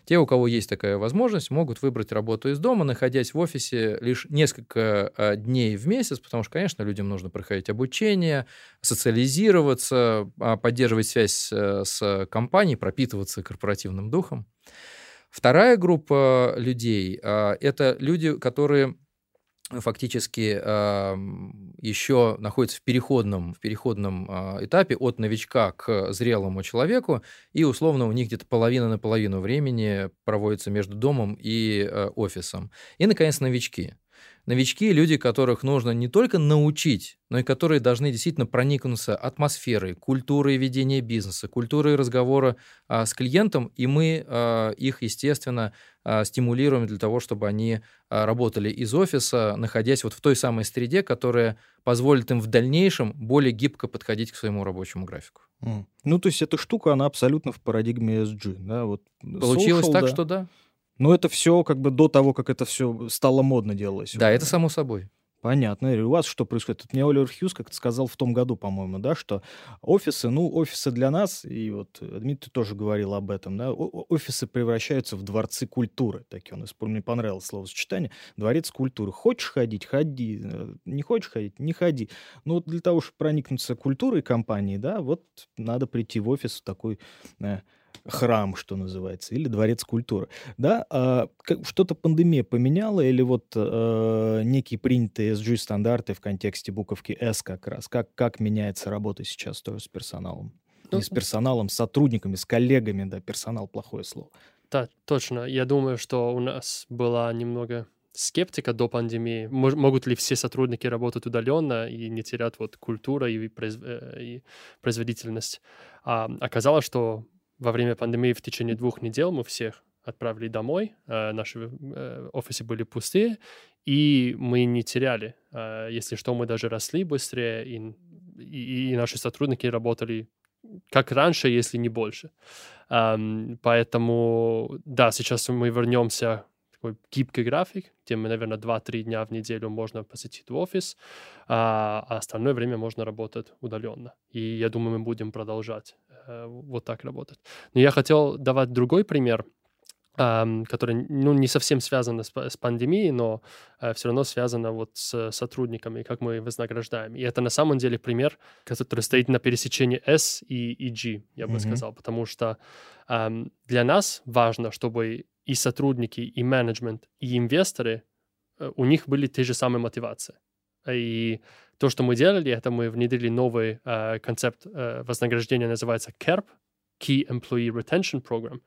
Те, у кого есть такая возможность, могут выбрать работу из дома, находясь в офисе лишь несколько а, дней в месяц, потому что, конечно, людям нужно проходить обучение, социализироваться, а, поддерживать связь с компанией, пропитываться корпоративным духом. Вторая группа людей а, – это люди, которые фактически э, еще находится в переходном, в переходном э, этапе от новичка к зрелому человеку, и условно у них где-то половина на половину времени проводится между домом и э, офисом. И, наконец, новички новички, люди, которых нужно не только научить, но и которые должны действительно проникнуться атмосферой, культурой ведения бизнеса, культурой разговора а, с клиентом, и мы а, их, естественно, а, стимулируем для того, чтобы они а, работали из офиса, находясь вот в той самой среде, которая позволит им в дальнейшем более гибко подходить к своему рабочему графику. Mm. Ну, то есть эта штука, она абсолютно в парадигме SG, да? Вот Получилось social, так, да. что да. Но это все как бы до того, как это все стало модно делалось. Да, это само собой. Понятно. У вас что происходит? Тут мне Оливер Хьюз как-то сказал в том году, по-моему, да, что офисы, ну, офисы для нас, и вот Дмитрий тоже говорил об этом, да, офисы превращаются в дворцы культуры. Такие он, мне понравилось словосочетание. Дворец культуры. Хочешь ходить? Ходи. Э, не хочешь ходить? Не ходи. Но вот для того, чтобы проникнуться культурой компании, да, вот надо прийти в офис в такой э, храм, что называется, или дворец культуры. Да, а, что-то пандемия поменяла или вот а, некие принятые SG-стандарты в контексте буковки S как раз? Как, как меняется работа сейчас тоже с персоналом? Ну, Не с персоналом, с сотрудниками, с коллегами, да, персонал плохое слово. Да, точно. Я думаю, что у нас была немного скептика до пандемии. Мож, могут ли все сотрудники работать удаленно и не терять вот культура и, произ, э, и производительность? А оказалось, что во время пандемии в течение двух недель мы всех отправили домой, э, наши э, офисы были пустые, и мы не теряли. Э, если что, мы даже росли быстрее, и, и, и наши сотрудники работали как раньше, если не больше. Поэтому, да, сейчас мы вернемся такой гибкий график, где мы, наверное, 2-3 дня в неделю можно посетить офис, а, а остальное время можно работать удаленно. И я думаю, мы будем продолжать вот так работать. Но я хотел давать другой пример, который ну, не совсем связан с, с пандемией, но uh, все равно связано вот с сотрудниками, как мы вознаграждаем. И это на самом деле пример, который стоит на пересечении S и, и G, я бы mm-hmm. сказал, потому что для нас важно, чтобы и сотрудники, и менеджмент, и инвесторы, э, у них были те же самые мотивации. И то, что мы делали, это мы внедрили новый э, концепт э, вознаграждения, называется CARP, Key Employee Retention Program,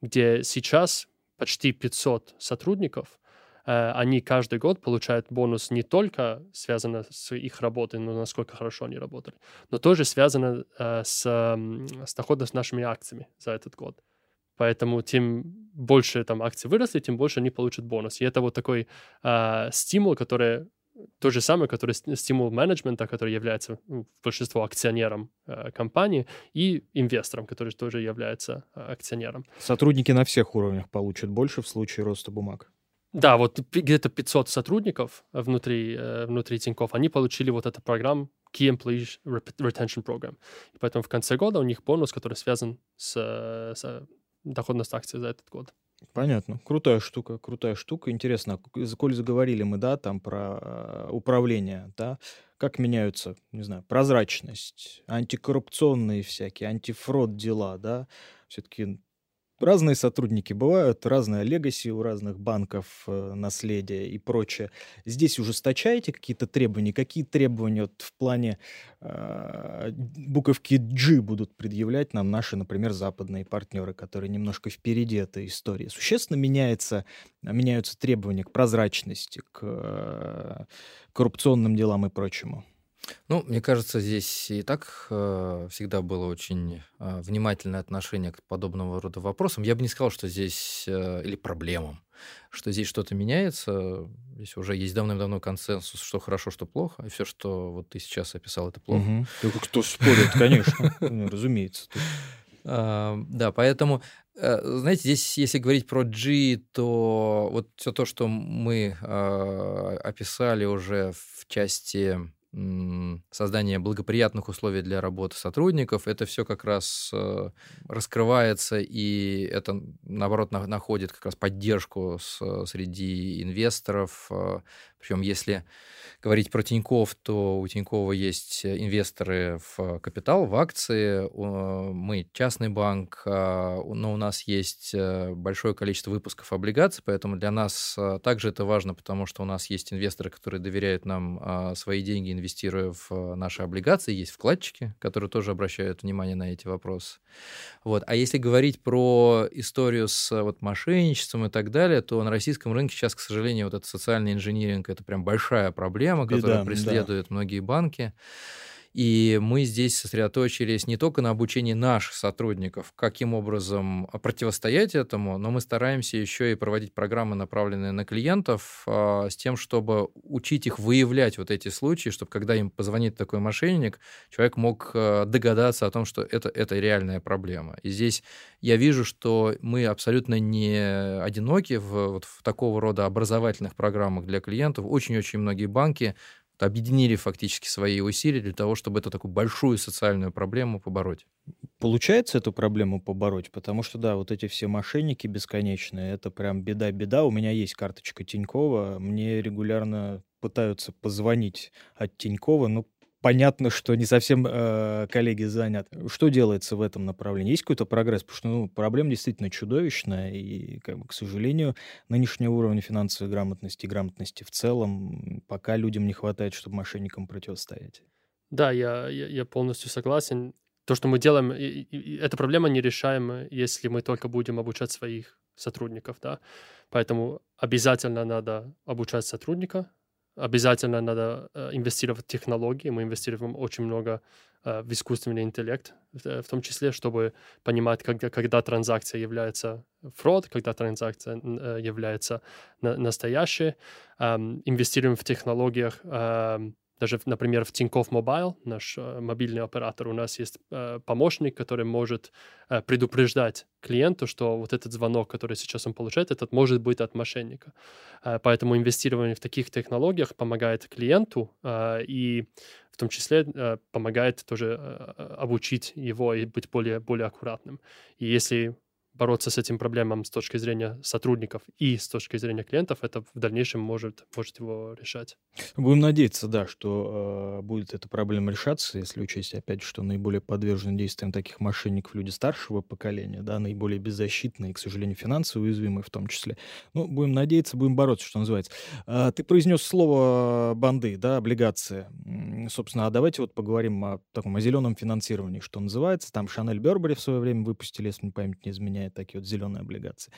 где сейчас почти 500 сотрудников, э, они каждый год получают бонус не только связано с их работой, но насколько хорошо они работали, но тоже связано э, с, э, с доходом с нашими акциями за этот год. Поэтому тем больше там акции выросли, тем больше они получат бонус. И это вот такой э, стимул, который то же самое, который стимул менеджмента, который является ну, большинство акционером э, компании, и инвестором, который тоже является э, акционером. Сотрудники на всех уровнях получат больше в случае роста бумаг. Да, вот где-то 500 сотрудников внутри, э, внутри Тинькофф, они получили вот эту программу Key Employee Retention Program. И поэтому в конце года у них бонус, который связан с, с доходность акций за этот год. Понятно. Крутая штука, крутая штука. Интересно, коль заговорили мы, да, там про э, управление, да, как меняются, не знаю, прозрачность, антикоррупционные всякие, антифрод дела, да, все-таки разные сотрудники бывают, разная легаси у разных банков, э, наследие и прочее. Здесь ужесточаете какие-то требования? Какие требования вот в плане э, буковки G будут предъявлять нам наши, например, западные партнеры, которые немножко впереди этой истории? Существенно меняется, меняются требования к прозрачности, к э, коррупционным делам и прочему? Ну, мне кажется, здесь и так э, всегда было очень э, внимательное отношение к подобного рода вопросам. Я бы не сказал, что здесь э, или проблемам, что здесь что-то меняется. Здесь уже есть давным-давно консенсус, что хорошо, что плохо, и все, что вот ты сейчас описал, это плохо. Угу. Только кто спорит, конечно, ну, разумеется. А, да, поэтому, э, знаете, здесь, если говорить про G, то вот все то, что мы а, описали уже в части создание благоприятных условий для работы сотрудников, это все как раз э, раскрывается, и это, наоборот, находит как раз поддержку среди инвесторов. Э, Причем, если говорить про Тиньков, то у Тинькова есть инвесторы в капитал, в акции. Мы частный банк, а, но у нас есть э, большое количество выпусков облигаций, поэтому для нас также это важно, потому что у нас есть инвесторы, которые доверяют нам а, свои деньги, инвестируя в э, наши облигации, есть вкладчики, которые тоже обращают внимание на эти вопросы. Вот. А если говорить про историю с э, вот, мошенничеством и так далее, то на российском рынке сейчас, к сожалению, вот этот социальный инжиниринг — это прям большая проблема, Беда, которая преследует да. многие банки. И мы здесь сосредоточились не только на обучении наших сотрудников, каким образом противостоять этому, но мы стараемся еще и проводить программы, направленные на клиентов, а, с тем, чтобы учить их выявлять вот эти случаи, чтобы когда им позвонит такой мошенник, человек мог э, догадаться о том, что это, это реальная проблема. И здесь я вижу, что мы абсолютно не одиноки в, вот в такого рода образовательных программах для клиентов. Очень-очень многие банки объединили фактически свои усилия для того, чтобы эту такую большую социальную проблему побороть. Получается эту проблему побороть? Потому что, да, вот эти все мошенники бесконечные, это прям беда-беда. У меня есть карточка Тинькова, мне регулярно пытаются позвонить от Тинькова, ну, понятно, что не совсем э, коллеги заняты. Что делается в этом направлении? Есть какой-то прогресс? Потому что ну, проблема действительно чудовищная, и, как бы, к сожалению, нынешнего уровня финансовой грамотности и грамотности в целом пока людям не хватает, чтобы мошенникам противостоять. Да, я, я, я полностью согласен. То, что мы делаем, и, и, эта проблема не решаем, если мы только будем обучать своих сотрудников, да. Поэтому обязательно надо обучать сотрудника, обязательно надо э, инвестировать в технологии. Мы инвестируем очень много э, в искусственный интеллект, в том числе, чтобы понимать, когда, когда транзакция является фрод, когда транзакция э, является настоящей. Инвестируем в технологиях даже, например, в Тинькофф Mobile, наш э, мобильный оператор, у нас есть э, помощник, который может э, предупреждать клиенту, что вот этот звонок, который сейчас он получает, этот может быть от мошенника. Э, поэтому инвестирование в таких технологиях помогает клиенту э, и в том числе э, помогает тоже э, э обучить его и быть более, более аккуратным. И если бороться с этим проблемам с точки зрения сотрудников и с точки зрения клиентов, это в дальнейшем может, может его решать. Будем надеяться, да, что э, будет эта проблема решаться, если учесть, опять что наиболее подвержены действиям таких мошенников люди старшего поколения, да, наиболее беззащитные, к сожалению, финансово уязвимые в том числе. Ну, будем надеяться, будем бороться, что называется. А, ты произнес слово банды, да, облигации. Собственно, а давайте вот поговорим о таком, о зеленом финансировании, что называется. Там Шанель Бербери в свое время выпустили, если мне память не изменяет, выполняет такие вот зеленые облигации.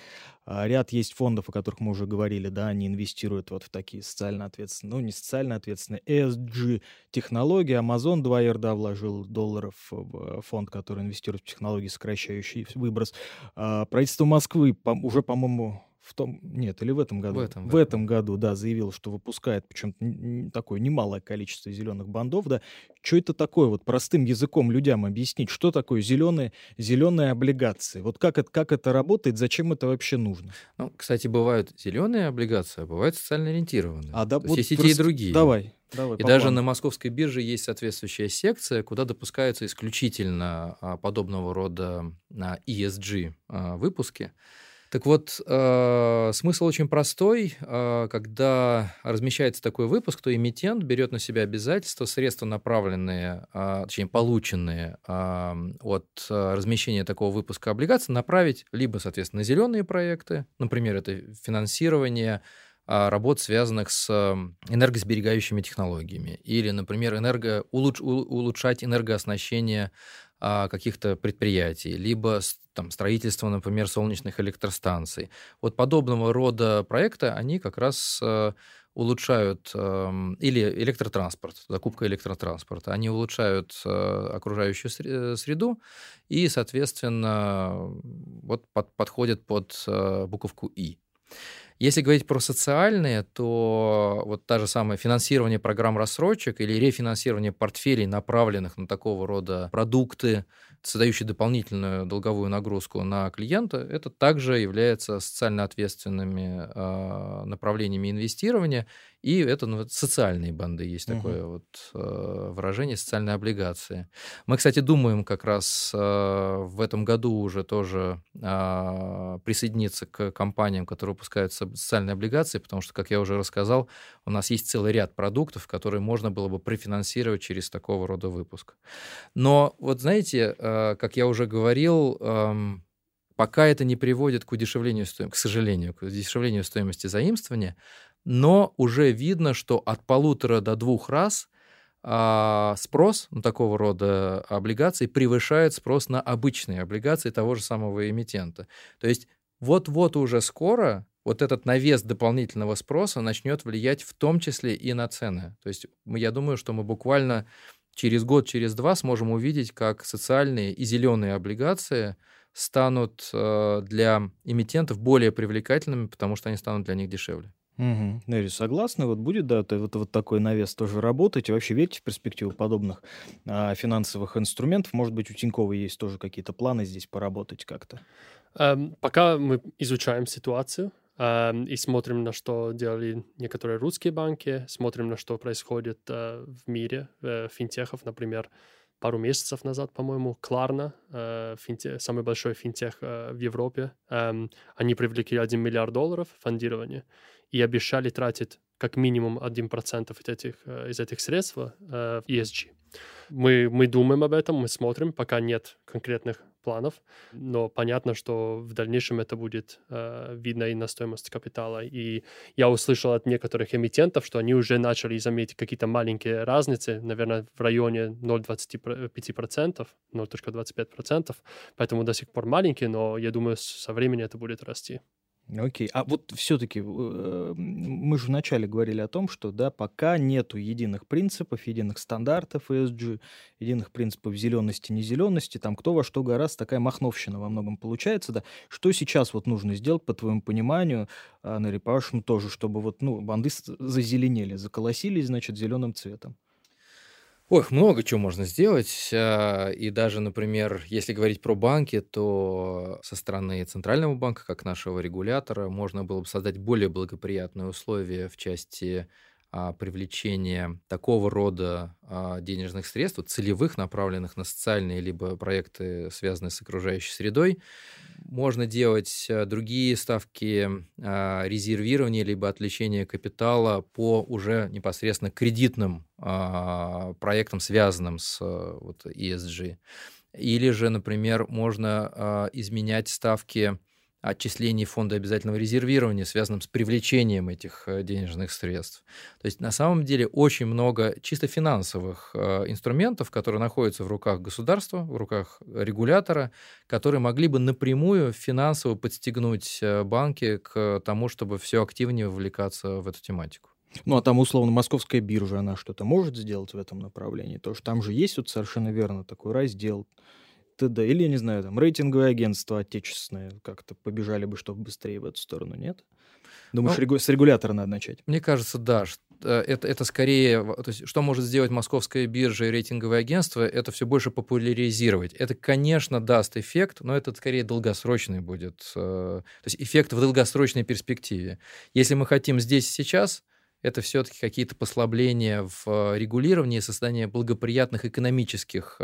А ряд есть фондов, о которых мы уже говорили, да, они инвестируют вот в такие социально ответственные, ну, не социально ответственные, ESG-технологии. Amazon 2 ярда вложил долларов в фонд, который инвестирует в технологии, сокращающие выброс. А правительство Москвы уже, по-моему, в том, нет, или в этом году? В этом, в этом году, да, заявил, что выпускает, причем такое немалое количество зеленых бандов, да. Что это такое, вот простым языком людям объяснить, что такое зеленые, зеленые облигации? Вот как это, как это работает, зачем это вообще нужно? Ну, кстати, бывают зеленые облигации, а бывают социально ориентированные. А да, вот есть и те, и другие. Давай, Давай, и даже на московской бирже есть соответствующая секция, куда допускаются исключительно а, подобного рода а, ESG а, выпуски. Так вот, э, смысл очень простой. Э, когда размещается такой выпуск, то эмитент берет на себя обязательства, средства направленные, э, точнее, полученные э, от э, размещения такого выпуска облигаций, направить либо, соответственно, на зеленые проекты, например, это финансирование работ, связанных с энергосберегающими технологиями, или, например, энерго, улуч, улучшать энергооснащение а, каких-то предприятий, либо там, строительство, например, солнечных электростанций. Вот подобного рода проекты, они как раз э, улучшают, эм, или электротранспорт, закупка электротранспорта, они улучшают э, окружающую э, среду и, соответственно, вот под, подходят под буковку «И». Если говорить про социальные, то вот та же самая финансирование программ рассрочек или рефинансирование портфелей, направленных на такого рода продукты, создающие дополнительную долговую нагрузку на клиента, это также является социально ответственными э, направлениями инвестирования, и это ну, социальные банды, есть Мгм. такое вот э, выражение, социальные облигации. Мы, кстати, думаем как раз э, в этом году уже тоже а, присоединиться к компаниям, которые выпускают со- социальные облигации, потому что, как я уже рассказал, у нас есть целый ряд продуктов, которые можно было бы профинансировать через такого рода выпуск. Но вот знаете, э, как я уже говорил, эм, пока это не приводит к удешевлению стоимости, к сожалению, к удешевлению стоимости заимствования, но уже видно, что от полутора до двух раз а, спрос на такого рода облигации превышает спрос на обычные облигации того же самого эмитента. То есть вот-вот уже скоро вот этот навес дополнительного спроса начнет влиять в том числе и на цены. То есть я думаю, что мы буквально через год, через два сможем увидеть, как социальные и зеленые облигации станут э, для эмитентов более привлекательными, потому что они станут для них дешевле. Угу. Нэри, согласны? Вот будет, да, вот, вот такой навес тоже работать? И вообще верите в перспективу подобных а, финансовых инструментов? Может быть, у Тинькова есть тоже какие-то планы здесь поработать как-то? Эм, Пока мы изучаем ситуацию эм, и смотрим, на что делали некоторые русские банки, смотрим, на что происходит э, в мире э, финтехов, например, пару месяцев назад, по-моему, Кларна, э, самый большой финтех э, в Европе, эм, они привлекли 1 миллиард долларов фондирования и обещали тратить как минимум 1% из этих, э, из этих средств э, в ESG. Мы, мы думаем об этом, мы смотрим, пока нет конкретных планов, но понятно, что в дальнейшем это будет э, видно и на стоимости капитала. И я услышал от некоторых эмитентов, что они уже начали заметить какие-то маленькие разницы, наверное, в районе 0,25%, 0,25%, поэтому до сих пор маленькие, но я думаю, со временем это будет расти. Окей. А вот все-таки мы же вначале говорили о том, что да, пока нету единых принципов, единых стандартов ESG, единых принципов зелености, незелености, там кто во что гораздо, такая махновщина во многом получается, да. Что сейчас вот нужно сделать, по твоему пониманию, а, Нэри, по-вашему тоже, чтобы вот, ну, банды зазеленели, заколосились, значит, зеленым цветом? Ох, много чего можно сделать. а, И даже, например, если говорить про банки, то со стороны Центрального банка, как нашего регулятора, можно было бы создать более благоприятные условия в части а, привлечения такого рода а, денежных средств, целевых, направленных на социальные либо проекты, связанные с окружающей средой. Можно делать а, другие ставки а, резервирования либо отвлечения капитала по уже непосредственно кредитным а, проектам, связанным с а, вот, ESG. Или же, например, можно а, изменять ставки отчислений фонда обязательного резервирования, связанным с привлечением этих э, денежных средств. То есть на самом деле очень много чисто финансовых э, инструментов, которые находятся в руках государства, в руках регулятора, которые могли бы напрямую финансово подстегнуть э, банки к тому, чтобы все активнее вовлекаться в эту тематику. Ну, а там, условно, московская биржа, она что-то может сделать в этом направлении? То, что там же есть вот совершенно верно такой раздел т.д. Или, я не знаю, там, рейтинговые агентства отечественные как-то побежали бы, чтобы быстрее в эту сторону, нет? Думаешь, Ну, регу- с регулятора надо начать? Мне кажется, да. э, Это, это скорее, то есть, что может сделать московская биржа и рейтинговое агентство, это все больше популяризировать. Это, конечно, даст эффект, но это скорее долгосрочный будет. э, То есть эффект в долгосрочной перспективе. Если мы хотим здесь и сейчас, это все-таки какие-то послабления в э, регулировании, создание благоприятных экономических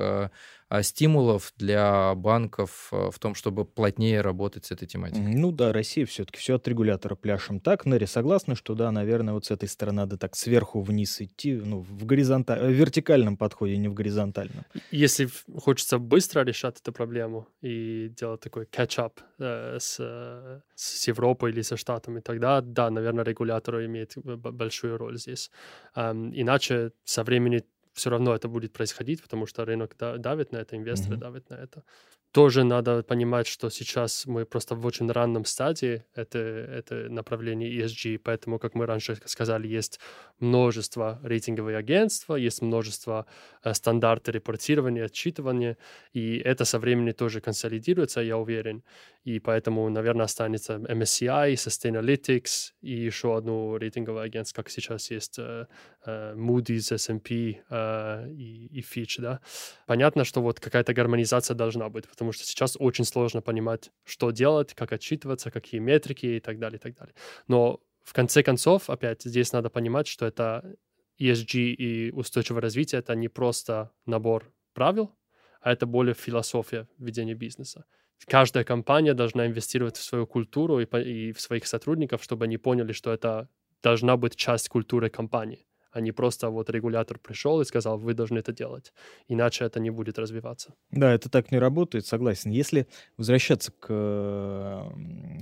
стимулов для банков э, в том, чтобы плотнее работать с этой тематикой. Ну да, Россия все-таки все от регулятора пляшем. Так, Нэри, согласна, что да, наверное, вот с этой стороны надо так сверху вниз идти, ну, в горизонталь... в вертикальном подходе, не в горизонтальном. Если хочется быстро решать эту проблему и делать такой catch-up э, с, э, с Европой или со Штатами, тогда, да, наверное, регулятор имеет б- большую роль здесь. Ам, иначе со временем все равно это будет происходить, потому что рынок да- давит на это, инвесторы Мгм. давят на это. Тоже надо понимать, что сейчас мы просто в очень ранном стадии это, это направление ESG, поэтому, как мы раньше сказали, есть множество рейтинговых агентств, есть множество э, стандарты репортирования, отчитывания, и это со временем тоже консолидируется, я уверен. И поэтому, наверное, останется MSCI, Sustainalytics и еще одно рейтинговое агентство, как сейчас есть э, э, Moody's, S&P э, и, и Fitch, да. Понятно, что вот какая-то гармонизация должна быть, потому что сейчас очень сложно понимать, что делать, как отчитываться, какие метрики и так далее, и так далее. Но в конце концов, опять здесь надо понимать, что это ESG и устойчивое развитие — это не просто набор правил, а это более философия ведения бизнеса. Каждая компания должна инвестировать в свою культуру и, и в своих сотрудников, чтобы они поняли, что это должна быть часть культуры компании а не просто вот регулятор пришел и сказал, вы должны это делать, иначе это не будет развиваться. Да, это так не работает, согласен. Если возвращаться к,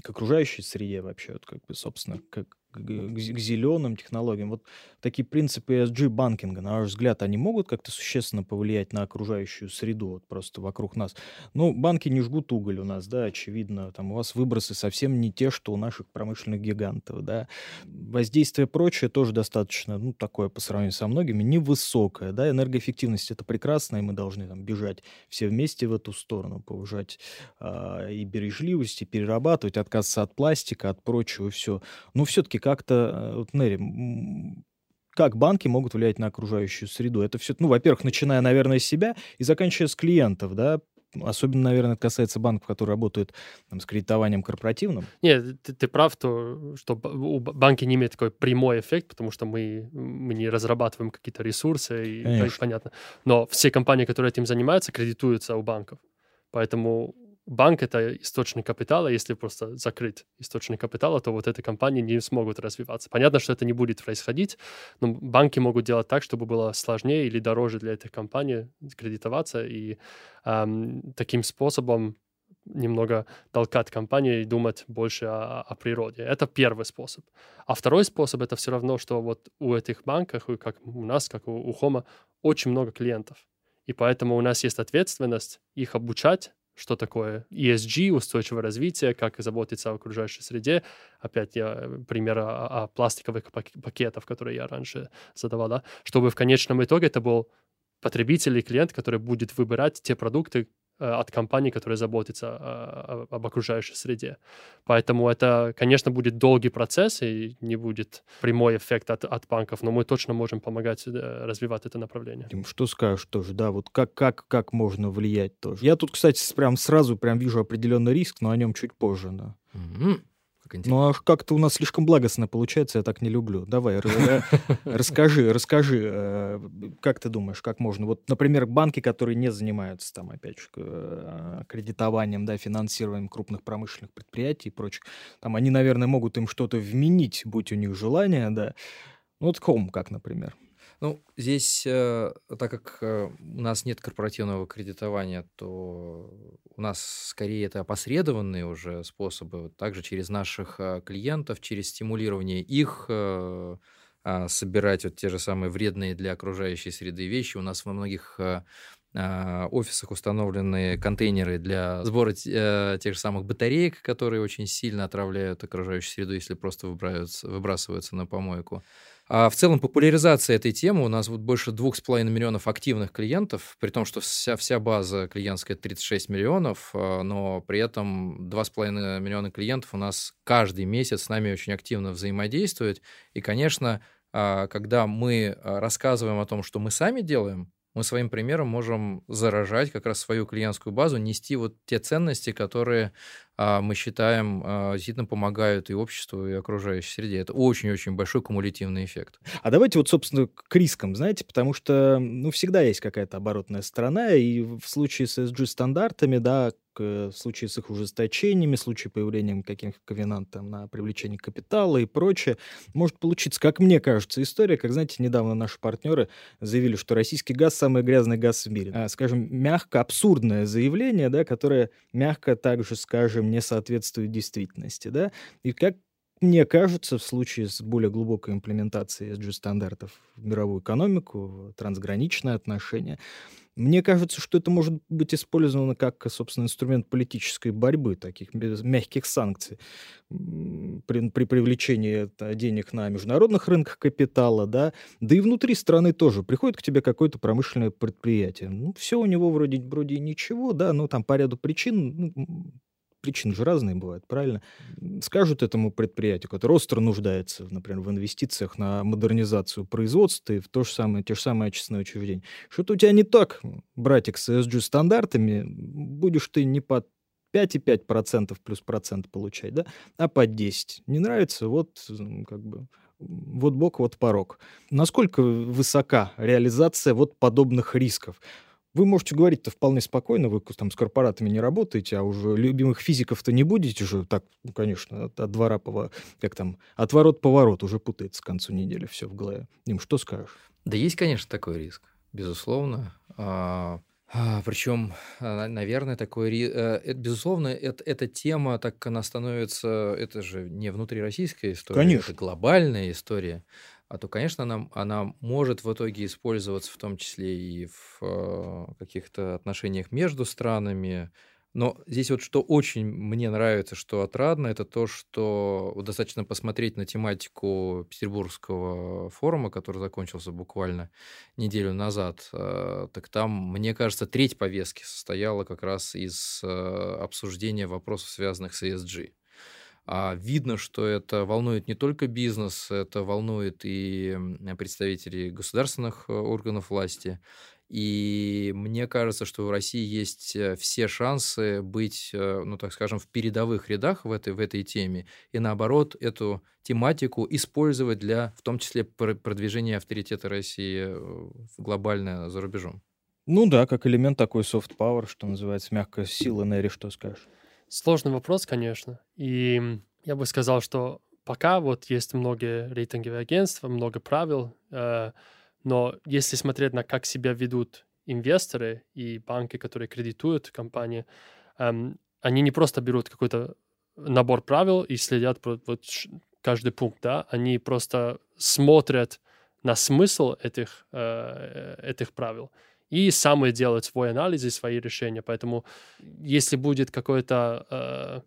к окружающей среде вообще, вот как бы, собственно, как к, к зеленым технологиям. Вот такие принципы ESG-банкинга, на ваш взгляд, они могут как-то существенно повлиять на окружающую среду, вот просто вокруг нас? Ну, банки не жгут уголь у нас, да, очевидно, там у вас выбросы совсем не те, что у наших промышленных гигантов, да. Воздействие прочее тоже достаточно, ну, такое по сравнению со многими, невысокое, да, энергоэффективность это прекрасно, и мы должны там бежать все вместе в эту сторону, повышать а, и бережливость, и перерабатывать, отказываться от пластика, от прочего, все. Но все-таки как-то, э, вот, Нэри, как банки могут влиять на окружающую среду? Это все, ну, во-первых, начиная, наверное, с себя и заканчивая с клиентов, да, Особенно, наверное, это касается банков, которые работают там, с кредитованием корпоративным. Нет, ты, ты прав, то, что банки не имеют такой прямой эффект, потому что мы, мы не разрабатываем какие-то ресурсы, и понятно. Но все компании, которые этим занимаются, кредитуются у банков. Поэтому банк — это источник капитала. Если просто закрыть источник капитала, то вот эти компании не смогут развиваться. Понятно, что это не будет происходить, но банки могут делать так, чтобы было сложнее или дороже для этих компаний кредитоваться, и эм, таким способом немного толкать компании и думать больше о, о природе. Это первый способ. А второй способ — это все равно, что вот у этих банков, как у нас, как у Хома, очень много клиентов. И поэтому у нас есть ответственность их обучать что такое ESG, устойчивое развитие, как заботиться о окружающей среде. Опять я э, пример о, о пластиковых пакетах, которые я раньше задавал, да, чтобы в конечном итоге это был потребитель и клиент, который будет выбирать те продукты, Э, от компаний, которые заботятся э, об окружающей среде. Поэтому это, конечно, будет долгий процесс и не будет прямой эффект от, от банков, но мы точно можем помогать э, развивать это направление. Что скажешь тоже, да, вот как, как, как можно влиять тоже? Я тут, кстати, прям сразу прям вижу определенный риск, но о нем чуть позже, да. Mm-hmm. Ну, а как-то у нас слишком благостно получается, я так не люблю. Давай, расскажи, расскажи, э, как ты думаешь, как можно? Вот, например, банки, которые не занимаются там, опять же, э, кредитованием, да, финансированием крупных промышленных предприятий и прочих, там они, наверное, могут им что-то вменить, будь у них желание, да. Ну, вот Home, как, например. Ну, здесь, э, так как э, у нас нет корпоративного кредитования, то у нас скорее это опосредованные уже способы, также через наших э, клиентов, через стимулирование их а, собирать вот те же самые вредные для окружающей среды вещи. У нас во многих а, офисах установлены контейнеры для сбора тех же самых батареек, которые очень сильно отравляют окружающую среду, если просто выбрасываются, выбрасываются на помойку. А в целом популяризация этой темы, у нас вот больше 2,5 миллионов активных клиентов, при том, что вся, вся база клиентская 36 миллионов, а, но при этом 2,5 миллиона клиентов у нас каждый месяц с нами очень активно взаимодействуют. И, конечно, а, когда мы а, рассказываем о том, что мы сами делаем, мы своим примером можем заражать как раз свою клиентскую базу, нести вот те ценности, которые мы считаем а, действительно помогают и обществу, и окружающей среде. Это очень-очень большой кумулятивный эффект. А давайте вот, собственно, к рискам, знаете, потому что, ну, всегда есть какая-то оборотная сторона, и в случае с SG-стандартами, да, в случае с их ужесточениями, в случае появления каких-то ковенантов на привлечение капитала и прочее, может получиться, как мне кажется, история, как, знаете, недавно наши партнеры заявили, что российский газ самый грязный газ в мире. А, скажем, мягко абсурдное заявление, да, которое мягко также, скажем, не соответствует действительности, да, и как мне кажется, в случае с более глубокой имплементацией SG-стандартов в мировую экономику, в трансграничные отношения, мне кажется, что это может быть использовано как, собственно, инструмент политической борьбы, таких мягких санкций при, при привлечении денег на международных рынках капитала, да, да и внутри страны тоже. Приходит к тебе какое-то промышленное предприятие. Ну, все у него вроде, вроде ничего, да, ну, там по ряду причин, ну, причины же разные бывают, правильно? Скажут этому предприятию, которое остро нуждается, например, в инвестициях на модернизацию производства и в то же самое, те же самые очистные учреждения. Что-то у тебя не так, братик, с ESG-стандартами, будешь ты не под 5,5% плюс процент получать, да, а под 10. Не нравится, вот как бы вот бок, вот порог. Насколько высока реализация вот подобных рисков? Вы можете говорить-то вполне спокойно, вы там с корпоратами не работаете, а уже любимых физиков-то не будете же, так, ну, конечно, от, от двора, по, как там, от ворот поворот уже путается к концу недели все в голове. Им что скажешь? Да есть, конечно, такой риск, безусловно. А, а, причем, а, наверное, такой, э, безусловно, это, эта тема, так как она становится, это же не внутрироссийская история, конечно. это глобальная история а то, конечно, она, она может в итоге использоваться в том числе и в э, каких-то отношениях между странами. Но здесь вот что очень мне нравится, что отрадно, это то, что достаточно посмотреть на тематику Петербургского форума, который закончился буквально неделю назад. Э, так там, мне кажется, треть повестки состояла как раз из э, обсуждения вопросов, связанных с ESG. А видно, что это волнует не только бизнес, это волнует и представителей государственных э, органов власти. И мне кажется, что у России есть э, все шансы быть, э, ну так скажем, в передовых рядах в этой, в этой теме. И наоборот, эту тематику использовать для, в том числе, продвижения авторитета России глобально за рубежом. Ну да, как элемент такой soft power, что называется, мягкая сила, Нэри, что скажешь? Сложный вопрос, конечно. И я бы сказал, что пока вот есть многие рейтинговые агентства, много правил, э, но если смотреть на как себя ведут инвесторы и банки, которые кредитуют компании, э, они не просто берут какой-то набор правил и следят вот каждый пункт, да, они просто смотрят на смысл этих, э, этих правил и самые делать свой анализ и свои решения. Поэтому если будет какое-то э,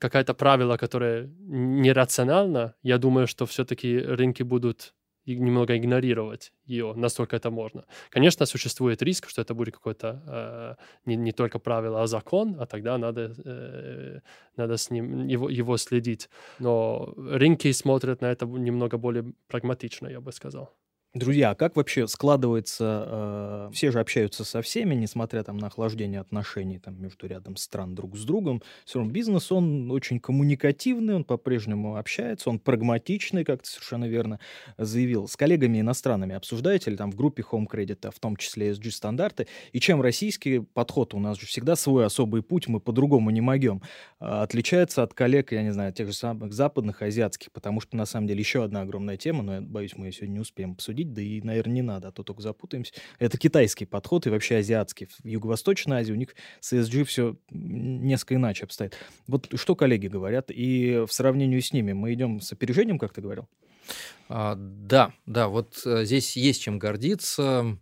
какое-то правило, которое нерационально, я думаю, что все-таки рынки будут немного игнорировать ее, насколько это можно. Конечно, существует риск, что это будет какое-то э, не, не только правило, а закон, а тогда надо, э, надо с ним его, его следить. Но рынки смотрят на это немного более прагматично, я бы сказал. Друзья, а как вообще складывается, э, все же общаются со всеми, несмотря там на охлаждение отношений там между рядом стран друг с другом, все равно бизнес, он очень коммуникативный, он по-прежнему общается, он прагматичный, как ты совершенно верно заявил. С коллегами иностранными обсуждаете ли там в группе Home Credit, а в том числе SG-стандарты, и чем российский подход, у нас же всегда свой особый путь, мы по-другому не могем, а, отличается от коллег, я не знаю, тех же самых западных, азиатских, потому что на самом деле еще одна огромная тема, но я боюсь, мы ее сегодня не успеем обсудить, обсудить, да и, наверное, не надо, а то только запутаемся. Это китайский подход и вообще азиатский. В Юго-Восточной Азии у них с ESG все несколько иначе обстоит. Вот что коллеги говорят, и в сравнении с ними мы идем с опережением, как ты говорил? А, да, да, вот а, здесь есть чем гордиться.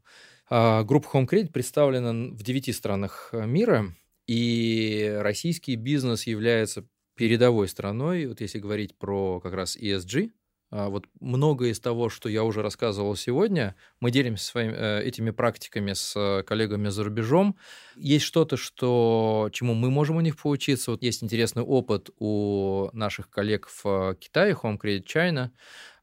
А, группа Home Credit представлена в девяти странах э, мира, и российский бизнес является передовой страной, вот если говорить про как раз ESG, вот многое из того, что я уже рассказывал сегодня, мы делимся своими, э, этими практиками с э, коллегами за рубежом. Есть что-то, что, чему мы можем у них поучиться. Вот есть интересный опыт у наших коллег в Китае, Home Credit China.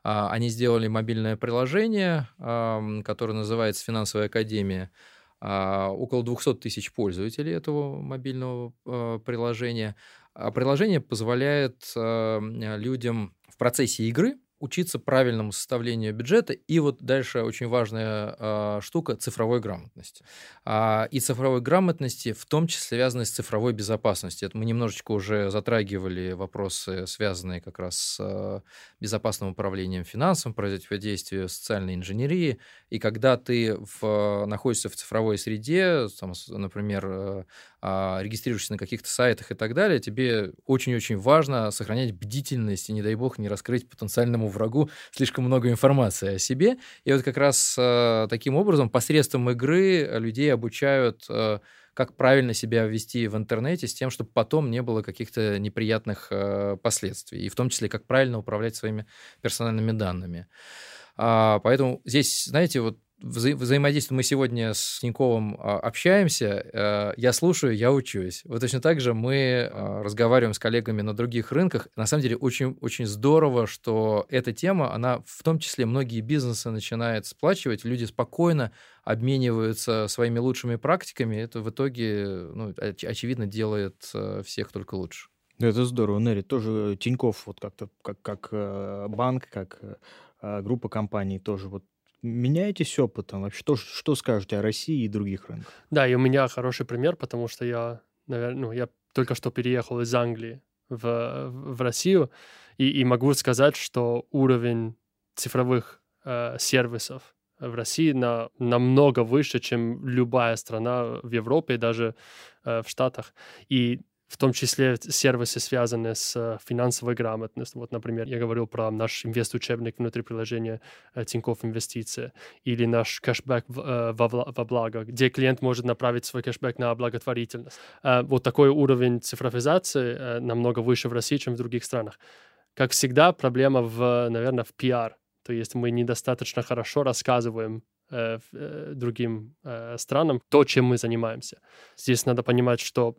А, они сделали мобильное приложение, которое называется «Финансовая академия». А, около 200 тысяч пользователей этого мобильного э, приложения. Приложение позволяет людям в процессе игры учиться правильному составлению бюджета. И вот дальше очень важная э, штука цифровой грамотности. А, и цифровой грамотности в том числе связанной с цифровой безопасностью. Это мы немножечко уже затрагивали вопросы, связанные как раз с э, безопасным управлением финансом, противодействию социальной инженерии. И когда ты в, находишься в цифровой среде, там, например, а, регистрируешься на каких-то сайтах и так далее, тебе очень-очень важно сохранять бдительность и, не дай бог, не раскрыть потенциальному врагу слишком много информации о себе. И вот как раз э, таким образом посредством игры людей обучают э, как правильно себя вести в интернете с тем, чтобы потом не было каких-то неприятных э, последствий, и в том числе, как правильно управлять своими персональными данными. А, поэтому здесь, знаете, вот вза- взаимодействуем мы сегодня с Тиньковым а, общаемся, э, я слушаю, я учусь. Вот точно так же мы а, разговариваем с коллегами на других рынках. На самом деле очень, очень здорово, что эта тема, она в том числе многие бизнесы начинает сплачивать, люди спокойно обмениваются своими лучшими практиками. Это в итоге, ну, оч- очевидно, делает э, всех только лучше. Это здорово, Нерри. Тоже Тиньков вот как-то как, как э, банк, как э, группа компаний тоже вот меняетесь опытом? Вообще, что, что скажете о России и других рынках? Да, и у меня хороший пример, потому что я, наверное, ну, я только что переехал из Англии в, в Россию, и, и могу сказать, что уровень цифровых э, сервисов в России на, намного выше, чем любая страна в Европе даже э, в Штатах. И в том числе сервисы, связанные с э, финансовой грамотностью. Вот, например, я говорил про наш инвест-учебник внутри приложения э, Тинькофф Инвестиции или наш кэшбэк э, во, благо, где клиент может направить свой кэшбэк на благотворительность. Вот такой уровень цифровизации намного выше в России, чем в других странах. Как всегда, проблема, в, наверное, в пиар. То есть мы недостаточно хорошо рассказываем другим странам то, чем мы занимаемся. Здесь надо понимать, что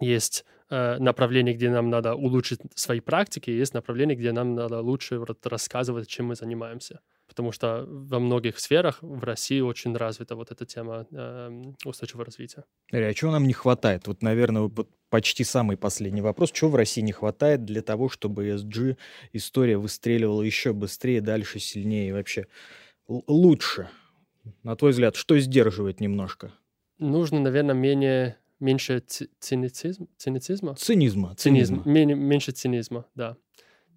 есть э, направление, где нам надо улучшить свои практики, есть направление, где нам надо лучше рассказывать, чем мы занимаемся. Потому что во многих сферах в России очень развита вот эта тема э, устойчивого развития. Илья, а чего нам не хватает? Вот, наверное, вот почти самый последний вопрос. Чего в России не хватает для того, чтобы ESG история выстреливала еще быстрее, дальше, сильнее и вообще лучше? На твой взгляд, что сдерживает немножко? Нужно, наверное, менее меньше цинизм, цинизма? Цинизма. Цинизм. Мен, меньше цинизма, да.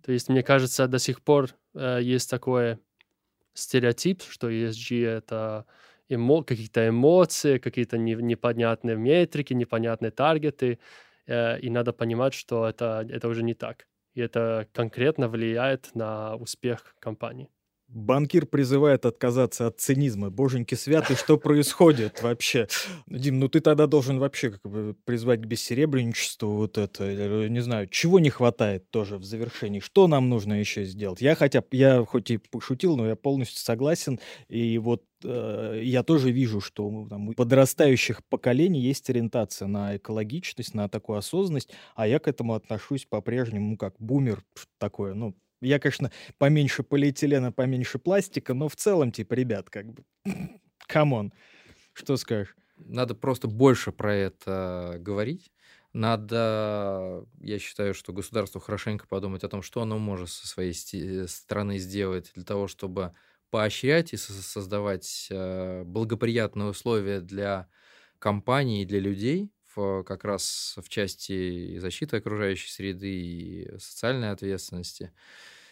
То есть, мне кажется, до сих пор э, есть такой стереотип, что ESG — это эмо, какие-то эмоции, какие-то не, непонятные метрики, непонятные таргеты, э, и надо понимать, что это, это уже не так. И это конкретно влияет на успех компании. Банкир призывает отказаться от цинизма. Боженьки святый, что происходит вообще? Дим, ну ты тогда должен вообще как бы призвать к бессеребренничеству вот это. Не знаю, чего не хватает тоже в завершении? Что нам нужно еще сделать? Я хотя, я хоть и пошутил, но я полностью согласен. И вот э, я тоже вижу, что там, у подрастающих поколений есть ориентация на экологичность, на такую осознанность, а я к этому отношусь по-прежнему, как бумер такое, ну, я, конечно, поменьше полиэтилена, поменьше пластика, но в целом, типа, ребят, как бы, come on, что скажешь? Надо просто больше про это говорить. Надо, я считаю, что государству хорошенько подумать о том, что оно может со своей стороны сделать для того, чтобы поощрять и создавать э, благоприятные условия для компаний и для людей, в, как раз в части защиты окружающей среды и социальной ответственности.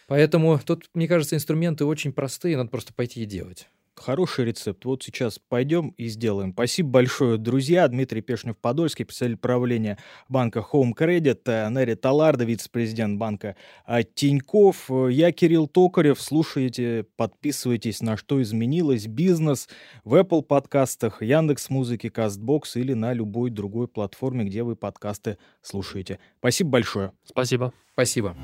Поэтому тут, мне кажется, инструменты очень простые, надо просто пойти и делать. Хороший рецепт. Вот сейчас пойдем и сделаем. Спасибо большое, друзья. Дмитрий Пешнев-Подольский, представитель правления банка Home Credit, э, Нерри Таларда, вице-президент банка э, Тиньков. Я Кирилл Токарев. Слушайте, подписывайтесь на «Что изменилось?» бизнес в Apple подкастах, Яндекс Музыки, Кастбокс или на любой другой платформе, где вы подкасты слушаете. Спасибо большое. Спасибо. Спасибо.